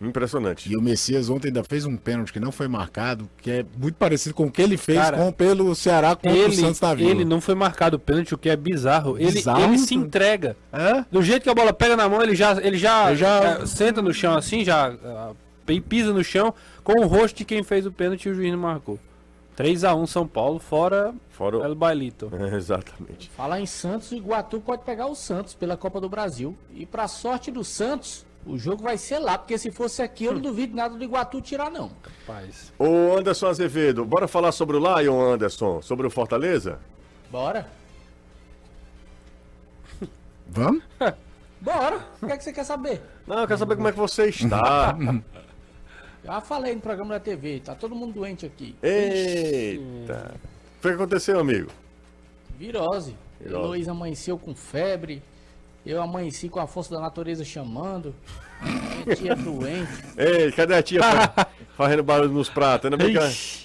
Impressionante. E o Messias ontem ainda fez um pênalti que não foi marcado, que é muito parecido com o que ele fez Cara, com, pelo Ceará contra o Ele, Santos na Vila. ele não foi marcado pênalti, o que é bizarro. Ele, Bizarro, ele se tudo. entrega. É? Do jeito que a bola pega na mão, ele já, ele já, Ele já- é, senta no chão assim, já ah, e pisa no chão com o rosto de quem fez o pênalti e o juiz não marcou. 3x1 São Paulo, fora Fora o... El Bailito. É, *laughs* exatamente. Falar em Santos, o Iguatu pode pegar o Santos pela Copa do Brasil. E pra sorte do Santos, o jogo vai ser lá, porque se fosse aqui, eu não duvido nada do Iguatu tirar, não. Rapaz. Ô Anderson Azevedo, bora falar sobre o Lion, Anderson? Sobre o Fortaleza? Bora? Vamos? *laughs* Bora! O que é que você quer saber? Não, eu quero saber como é que você está. *laughs* Já falei no programa da TV, tá todo mundo doente aqui. Eita. O que aconteceu, amigo? Virose. Virose. Heloísa amanheceu com febre. Eu amanheci com a força da natureza chamando. Minha tia doente. *laughs* Ei, cadê a tia fa- *laughs* fazendo barulho nos pratos?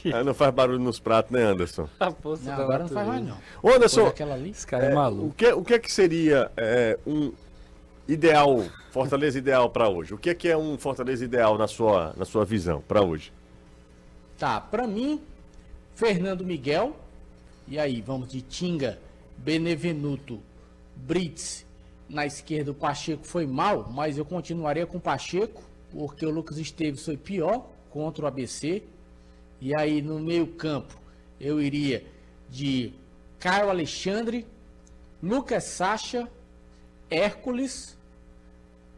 Que ela- não faz barulho nos pratos, né, Anderson? A força Não, da agora não faz mais não. Ô, Anderson, ali. Esse cara é, é, o, maluco. que, o que é que seria é, um ideal, Fortaleza ideal pra hoje? O que é que é um Fortaleza ideal na sua, na sua visão pra hoje? Tá, pra mim, Fernando Miguel. E aí, vamos de Tinga, Benevenuto, Brits. Na esquerda, o Pacheco foi mal, mas eu continuaria com o Pacheco, porque o Lucas Esteves foi pior contra o ABC. E aí, no meio-campo, eu iria de Caio Alexandre, Lucas Sacha, Hércules.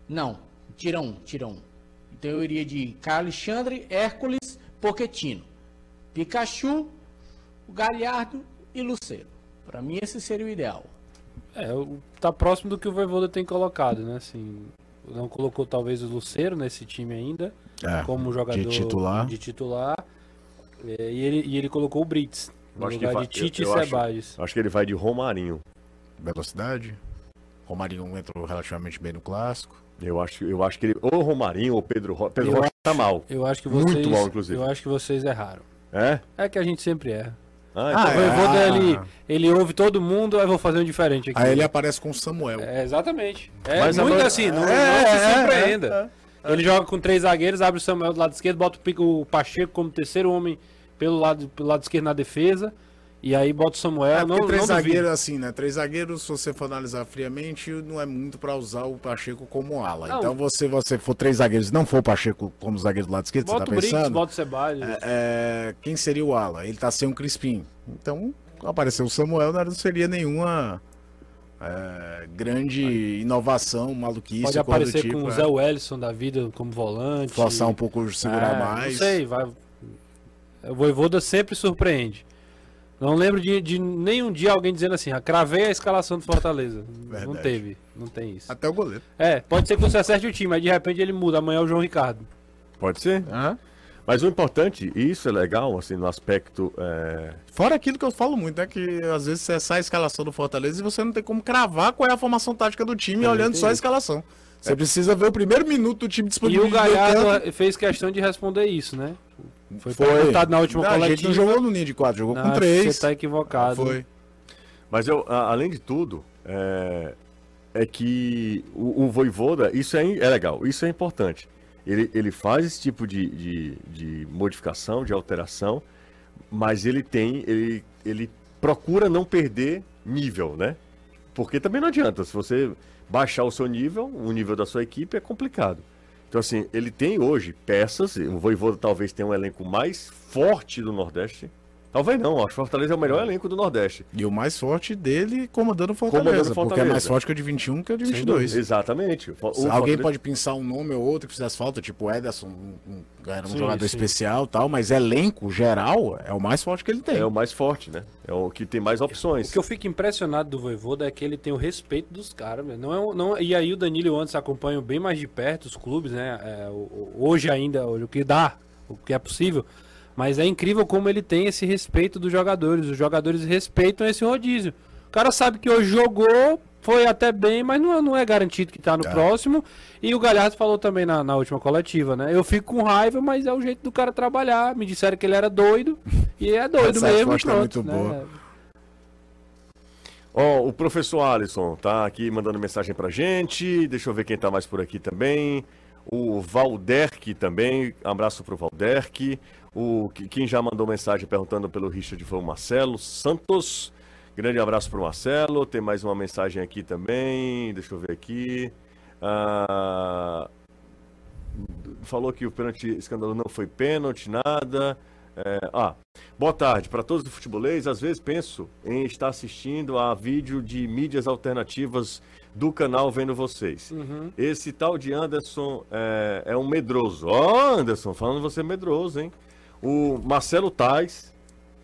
Não, tira um, tira um. Então eu iria de Caio Alexandre, Hércules, Poquetino, Pikachu, o Galhardo e Luceiro. Pra mim esse seria o ideal. É, o- tá próximo do que o Voivoda tem colocado, né? Assim, não colocou talvez o Luceiro nesse time ainda, É, como jogador de titular. de titular. É, e, ele, e ele colocou o Brits, no acho que lugar vai- de Tite eu- eu e acho- Sebades. Acho que ele vai de Romarinho. Velocidade. Romarinho entrou relativamente bem no clássico. Eu acho, eu acho que ele. Ou Romarinho ou Pedro Rocha. Pedro Eu Rocha tá mal. Eu acho que Muito vocês, mal, inclusive. eu acho que vocês erraram. É? É que a gente sempre erra. Ah, Ah, então- O Voivoda, é. ele, ele ouve todo mundo, aí vou fazer um diferente aqui. Aí ele aparece com o Samuel. É, exatamente. É Mas muito ban- assim, não, É, não se é, surpreenda. Ele joga com três zagueiros, abre o Samuel do lado esquerdo, bota o Pico- o Pacheco como terceiro homem pelo lado, pelo lado esquerdo na defesa. E aí bota o Samuel. É, não, três não zagueiros, assim, né? Três zagueiros, se você for analisar friamente, não é muito pra usar o Pacheco como ala. Não. Então, você, você for três zagueiros não for o Pacheco como zagueiro do lado esquerdo, Bota você tá o Briggs, pensando? bota o Ceballos. É, é, quem seria o ala? Ele tá sem um Crispim. Então, apareceu o Samuel, não seria nenhuma é, grande inovação, maluquice. Pode aparecer tipo, com o é. Zé Wellison da vida como volante. Forçar um pouco, segurar É, mais. Não sei, vai. O Voivoda sempre surpreende. Não lembro de, de nenhum dia alguém dizendo assim, ah, cravei a escalação do Fortaleza. Não Verdade. teve, não tem isso. Até o goleiro. É, pode ser que você acerte o time, mas de repente ele muda. Amanhã é o João Ricardo. Pode ser? Hã? Mas o importante, e isso é legal, assim, no aspecto. é, Fora aquilo que eu falo muito, né? Que às vezes você sai a escalação do Fortaleza e você não tem como cravar qual é a formação tática do time olhando só a escalação. Você precisa ver o primeiro minuto do time E disponível. o Galhardo fez questão de responder isso, né? Foi, Foi. perguntado na última Não, a gente coletiva. não jogou no ninho de quatro, jogou Não, com acho que três. Você tá equivocado. Foi. Mas eu, a- além de tudo, é, é que o, o Voivoda, isso é, é legal, isso é importante. Ele, ele faz esse tipo de, de, de modificação, de alteração, mas ele tem, ele, ele procura não perder nível, né? Porque também não adianta, se você baixar o seu nível, o nível da sua equipe é complicado. Então, assim, ele tem hoje peças, o Voivoda talvez tenha um elenco mais forte do Nordeste. Talvez não, acho que o Fortaleza é o melhor elenco do Nordeste. E o mais forte dele comandando o Fortaleza, Comandando o porque é Fortaleza. mais forte que o de 21 que o de 22. Exatamente. O Alguém Fortaleza- pode pensar um nome ou outro que fizesse falta, tipo o Ederson, um, um, era um Sim, jogador sim. especial e tal, mas elenco geral é o mais forte que ele tem. É o mais forte, né? É o que tem mais opções. O que eu fico impressionado do Voivoda é que ele tem o respeito dos caras. Não é, um- não, e aí o Danilo e o Anderson acompanham bem mais de perto os clubes, né? É, hoje ainda, hoje, o que dá, o que é possível. Mas é incrível como ele tem esse respeito dos jogadores. Os jogadores respeitam esse rodízio. O cara sabe que hoje jogou, foi até bem, mas não, é- não é garantido que tá no próximo. E o Galhardo falou também na, na última coletiva, né? Eu fico com raiva, mas é o jeito do cara trabalhar. Me disseram que ele era doido. E é doido Essa mesmo. é pronto, muito né? boa. Ó, o professor Alisson tá aqui mandando mensagem pra gente. Deixa eu ver quem tá mais por aqui também. O Valderk também. Abraço pro Valderk. O, que- quem já mandou mensagem perguntando pelo Richard foi o Marcelo Santos. Grande abraço pro Marcelo. Tem mais uma mensagem aqui também. Deixa eu ver aqui. Ah, falou que o pênalti escândalo não foi pênalti, nada. É, ah, boa tarde para todos do futebolês. Às vezes penso em estar assistindo a vídeo de mídias alternativas do canal vendo vocês. Esse tal de Anderson é, é um medroso. Ó, Anderson, falando você medroso, hein? O Marcelo Tais,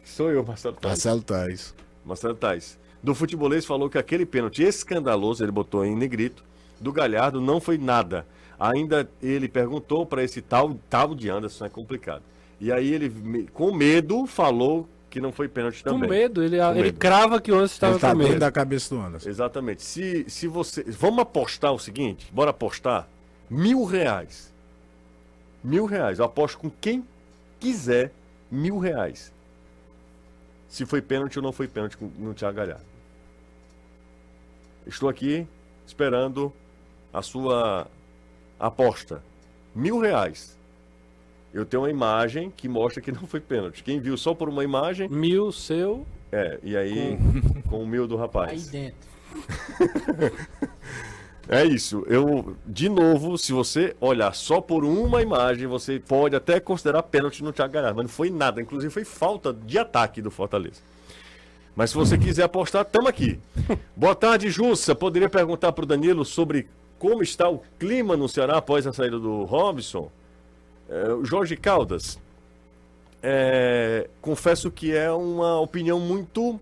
sou eu, Marcelo Tais. Marcelo Tais. Marcelo Tais. Do futebolês falou que aquele pênalti escandaloso, ele botou em negrito, do Galhardo não foi nada. Ainda ele perguntou para esse tal, tal de Anderson, é complicado. E aí ele, com medo, falou que não foi pênalti Com também. medo, ele, ele medo. crava que o Anderson estava tá com medo. da cabeça do Anderson. Exatamente. Se, se você. Vamos apostar o seguinte: bora apostar mil reais. Mil reais. Eu aposto com quem quiser mil reais. Se foi pênalti ou não foi pênalti com- no Thiago Galhardo. Estou aqui esperando a sua aposta. Mil reais. Eu tenho uma imagem que mostra que não foi pênalti. Quem viu só por uma imagem, Mil seu. é, e aí com o mil do Aí rapaz. dentro. *laughs* É isso. Eu, de novo, se você olhar só por uma imagem, você pode até considerar pênalti no Thiago Galhardo, mas não foi nada. Inclusive foi falta de ataque do Fortaleza. Mas se você quiser apostar, tamo aqui. *laughs* Boa tarde, Jussa. Poderia perguntar para o Danilo sobre como está o clima no Ceará após a saída do Robson? É, Jorge Caldas. é, confesso que é uma opinião muito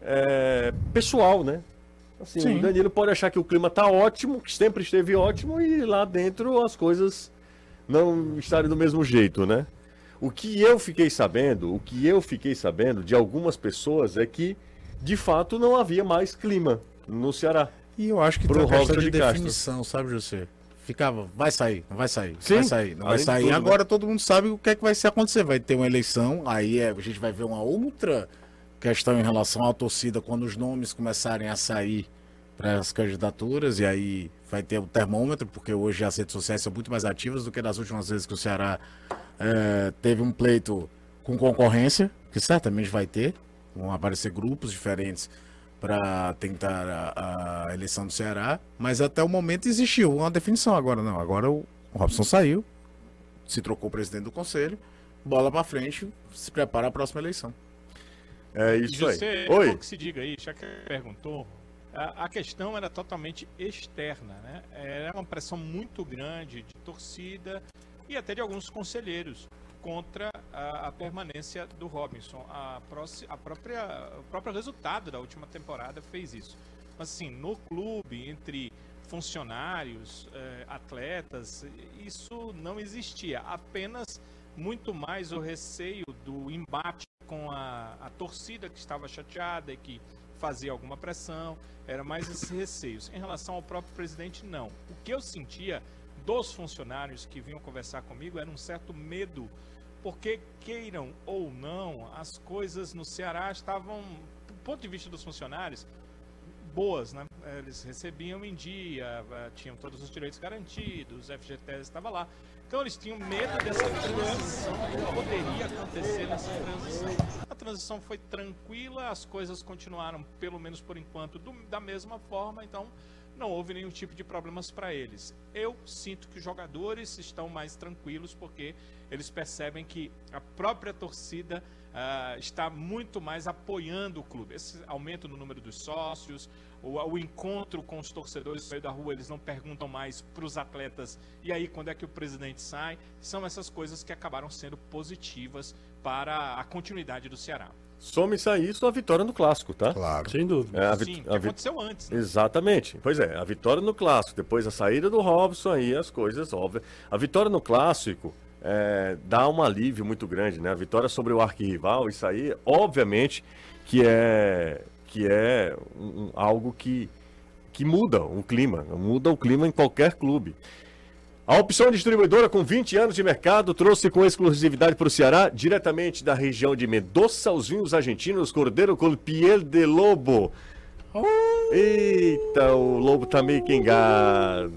é, pessoal, né? Assim, Sim. o Danilo pode achar que o clima tá ótimo, que sempre esteve ótimo, e lá dentro as coisas não estarem do mesmo jeito, né? O que eu fiquei sabendo, o que eu fiquei sabendo de algumas pessoas é que, de fato, não havia mais clima no Ceará. E eu acho que tem uma questão de, de Castro. definição, sabe, José? Ficava, vai sair, não vai sair, Sim, vai sair, não vai sair. tudo, né? Agora todo mundo sabe o que é que vai se acontecer. Vai ter uma eleição, aí é, a gente vai ver uma outra questão em relação à torcida quando os nomes começarem a sair para as candidaturas, e aí vai ter o termômetro, porque hoje as redes sociais são muito mais ativas do que das últimas vezes que o Ceará eh, teve um pleito com concorrência, que certamente vai ter. Vão aparecer grupos diferentes para tentar a, a eleição do Ceará, mas até o momento existiu uma definição. Agora não, agora o, o Robson saiu, se trocou o presidente do conselho, bola para frente, se prepara a próxima eleição. É E isso aí. Oi. é que se diga aí, já que perguntou, a, questão era totalmente externa, né? Era uma pressão muito grande de torcida e até de alguns conselheiros contra a, a permanência do Robinson. A, próxima, a própria, o próprio resultado da última temporada fez isso. Mas assim, no clube, entre funcionários, eh, atletas, isso não existia. Apenas muito mais o receio do embate com a, a torcida que estava chateada e que fazia alguma pressão, era mais esses receios. Em relação ao próprio presidente, não. O que eu sentia dos funcionários que vinham conversar comigo era um certo medo, porque queiram ou não, as coisas no Ceará estavam, do ponto de vista dos funcionários, boas, né? Eles recebiam em dia, eh, tinham todos os direitos garantidos, o FGTS estava lá. Então eles tinham medo dessa transição que poderia acontecer nessa transição. Transição foi tranquila, as coisas continuaram, pelo menos por enquanto, do, da mesma forma, então não houve nenhum tipo de problemas para eles. Eu sinto que os jogadores estão mais tranquilos porque eles percebem que a própria torcida uh, está muito mais apoiando o clube. Esse aumento no número dos sócios, o, o encontro com os torcedores no meio da rua, eles não perguntam mais para os atletas, e aí quando é que o presidente sai? São essas coisas que acabaram sendo positivas para a continuidade do Ceará. Some-se a isso a vitória no clássico, tá? Claro. Sem dúvida. É, a Sim, vit- que a vit- aconteceu antes. né? Exatamente. Pois é, a vitória no clássico, depois a saída do Robson, aí as coisas óbvias. A vitória no clássico é, dá um alívio muito grande, né? A vitória sobre o arquirrival, isso aí, obviamente, que é, que é um- algo que, que muda o clima, muda o clima em qualquer clube. A opção distribuidora com 20 anos de mercado trouxe com exclusividade para o Ceará, diretamente da região de Mendoza, os vinhos argentinos Cordeiro com Piel de Lobo. Eita, o lobo tá meio quengado.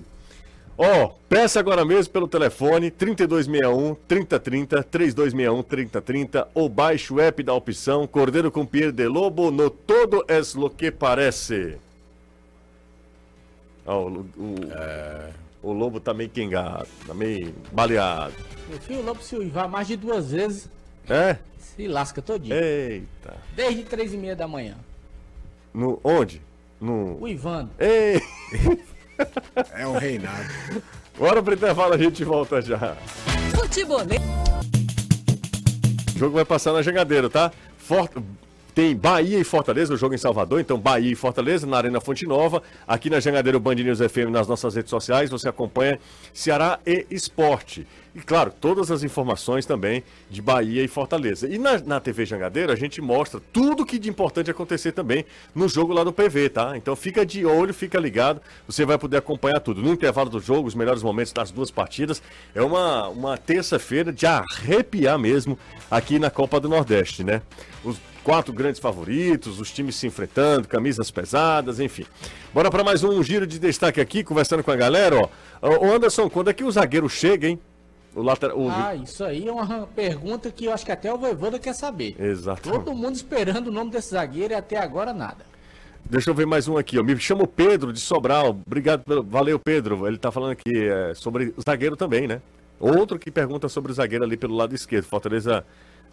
Ó, peça agora mesmo pelo telefone 3261 3030 3261 3030 ou baixe o app da opção Cordeiro com Piel de Lobo no Todo es lo que parece. Ó, o, o, o lobo tá meio quengado, tá meio baleado. Meu filho, o Lobo se uivar mais de duas vezes, É? se lasca todinho. Eita. Desde três e meia da manhã. No, onde? No. Uivando. Ei! É um reinado. Bora pro intervalo, a gente volta já. Futebolês. O jogo vai passar na Jangadeiro, tá? For- Tem Bahia e Fortaleza, o jogo em Salvador, então Bahia e Fortaleza na Arena Fonte Nova, aqui na Jangadeiro Band News FM nas nossas redes sociais, você acompanha Ceará e Esporte. E claro, todas as informações também de Bahia e Fortaleza. E na, na TV Jangadeiro a gente mostra tudo que de importante acontecer também no jogo lá do PV, tá? Então fica de olho, fica ligado, você vai poder acompanhar tudo. No intervalo do jogo, os melhores momentos das duas partidas. É uma, uma terça-feira de arrepiar mesmo aqui na Copa do Nordeste, né? Os quatro grandes favoritos, os times se enfrentando, camisas pesadas, enfim. Bora para mais um giro de destaque aqui, conversando com a galera, ó. Ô Anderson, quando é que o zagueiro chega, hein? O lateral. o- Ah, isso aí é uma pergunta que eu acho que até o Voivoda quer saber. Exatamente. Todo mundo esperando o nome desse zagueiro e até agora nada. Deixa eu ver mais um aqui, ó. Me chama o Pedro de Sobral. Obrigado, pelo... valeu, Pedro. Ele tá falando aqui é, sobre o zagueiro também, né? Outro que pergunta sobre o zagueiro ali pelo lado esquerdo. Fortaleza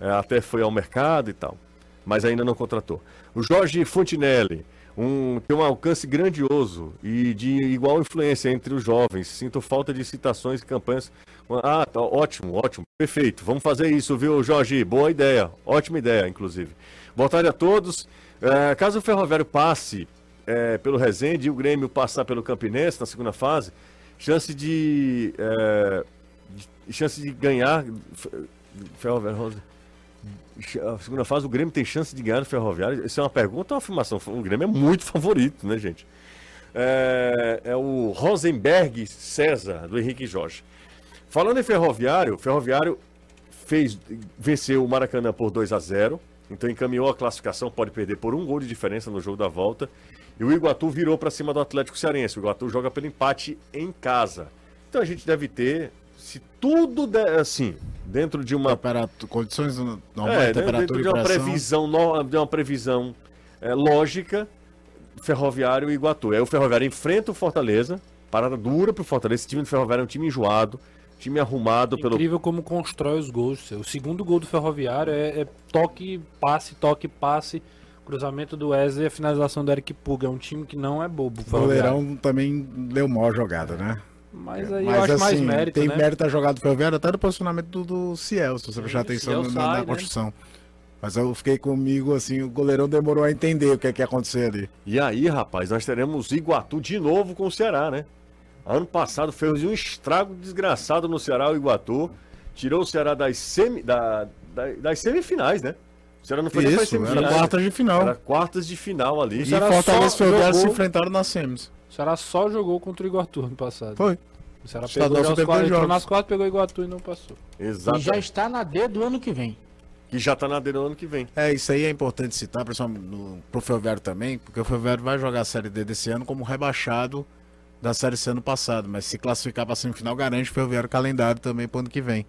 é, até foi ao mercado e tal, mas ainda não contratou. O Jorge Fontinelli, um, tem um alcance grandioso e de igual influência entre os jovens. Sinto falta de citações e campanhas. Ah, tá, ótimo, ótimo, perfeito. Vamos fazer isso, viu, Jorge? Boa ideia, ótima ideia, inclusive. Boa tarde a todos. É, caso o Ferroviário passe é, pelo Resende e o Grêmio passar pelo Campinense na segunda fase, chance de, é, de- chance de ganhar Fe- Ferroviário Rosa. A segunda fase, o Grêmio tem chance de ganhar no Ferroviário? Isso é uma pergunta ou uma afirmação? O Grêmio é muito *laughs* favorito, né, gente? É, é o Rosenberg César, do Henrique Jorge. Falando em Ferroviário, Ferroviário fez, venceu o Maracanã por 2 a 0 então encaminhou a classificação, pode perder por um gol de diferença no jogo da volta. E o Iguatu virou para cima do Atlético Cearense. O Iguatu joga pelo empate em casa. Então a gente deve ter, se tudo der assim, dentro de uma Temperatura, condições normais, é, dentro temperatura de e uma previsão, no- de uma previsão é, lógica, Ferroviário e Iguatu. Aí o Ferroviário enfrenta o Fortaleza, parada dura pro Fortaleza. Esse time do Ferroviário é um time enjoado, time arrumado pelo. Incrível como constrói os gols. O segundo gol do Ferroviário é, é toque, passe, toque, passe. Cruzamento do Wesley e a finalização do Eric Puga. É um time que não é bobo. o goleirão também deu maior jogada, né? Mas aí eu Mas acho mais assim, mérito, tem né? mérito a jogada do Ferroviário até do posicionamento do, do Ciel, se você prestar o atenção na, na sai, né? construção. Mas eu fiquei comigo, assim, o goleirão demorou a entender o que é que ia acontecer ali. E aí, rapaz, nós teremos Iguatu de novo com o Ceará, né? Ano passado fez um estrago desgraçado no Ceará, o Iguatu. tirou o Ceará das, semi, da, da- das semifinais, né? O Ceará não foi nem Isso, era semifinais. quartas de final. Era quartas de final ali. E Ceará Fortaleza e Ferroviário se jogou- enfrentaram nas semis. O Ceará só jogou contra o Iguatu no passado. Foi. O Ceará pegou já os quatro, entrou nas quatro, pegou o Iguatu e não passou. Exato. E já está na D do ano que vem. Que já tá na dele no ano que vem. É, isso aí é importante citar, principalmente no, pro Ferroviário também, porque o Ferroviário vai jogar a Série D desse ano como rebaixado da Série C ano passado, mas se classificar para semifinal garante o Ferroviário calendário também pro ano que vem.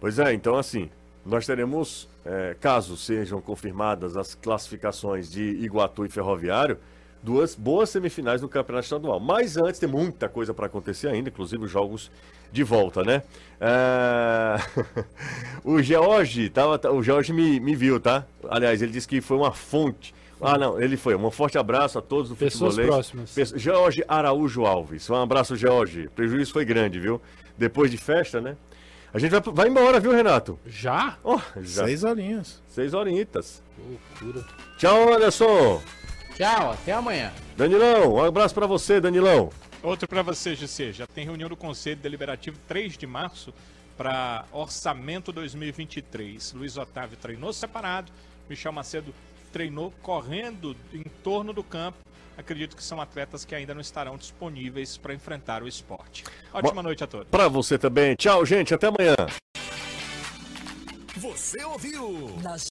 Pois é, então assim, nós teremos, é, caso sejam confirmadas as classificações de Iguatu e Ferroviário, duas boas semifinais no Campeonato Estadual. Mas antes tem muita coisa para acontecer ainda, inclusive os jogos de volta, né? É, *laughs* o George, tava, o George me, me viu, tá? Aliás, ele disse que foi uma fonte. Ah, não, ele foi. Um forte abraço a todos do Pessoas futebolês. próximas. George Araújo Alves. Um abraço, George. O prejuízo foi grande, viu? Depois de festa, né? A gente vai, vai embora, viu, Renato? Já? Ó, já. Seis horinhas. Seis horinhas. Loucura. Tchau, Anderson. Tchau, até amanhã. Danilão, um abraço pra você, Danilão. Outro para você, GC. Já tem reunião do Conselho Deliberativo 3 de março para orçamento 2023. Luiz Otávio treinou separado, Michel Macedo treinou correndo em torno do campo. Acredito que são atletas que ainda não estarão disponíveis para enfrentar o esporte. Ótima noite a todos. Pra você também. Tchau, gente. Até amanhã. Você ouviu? Nas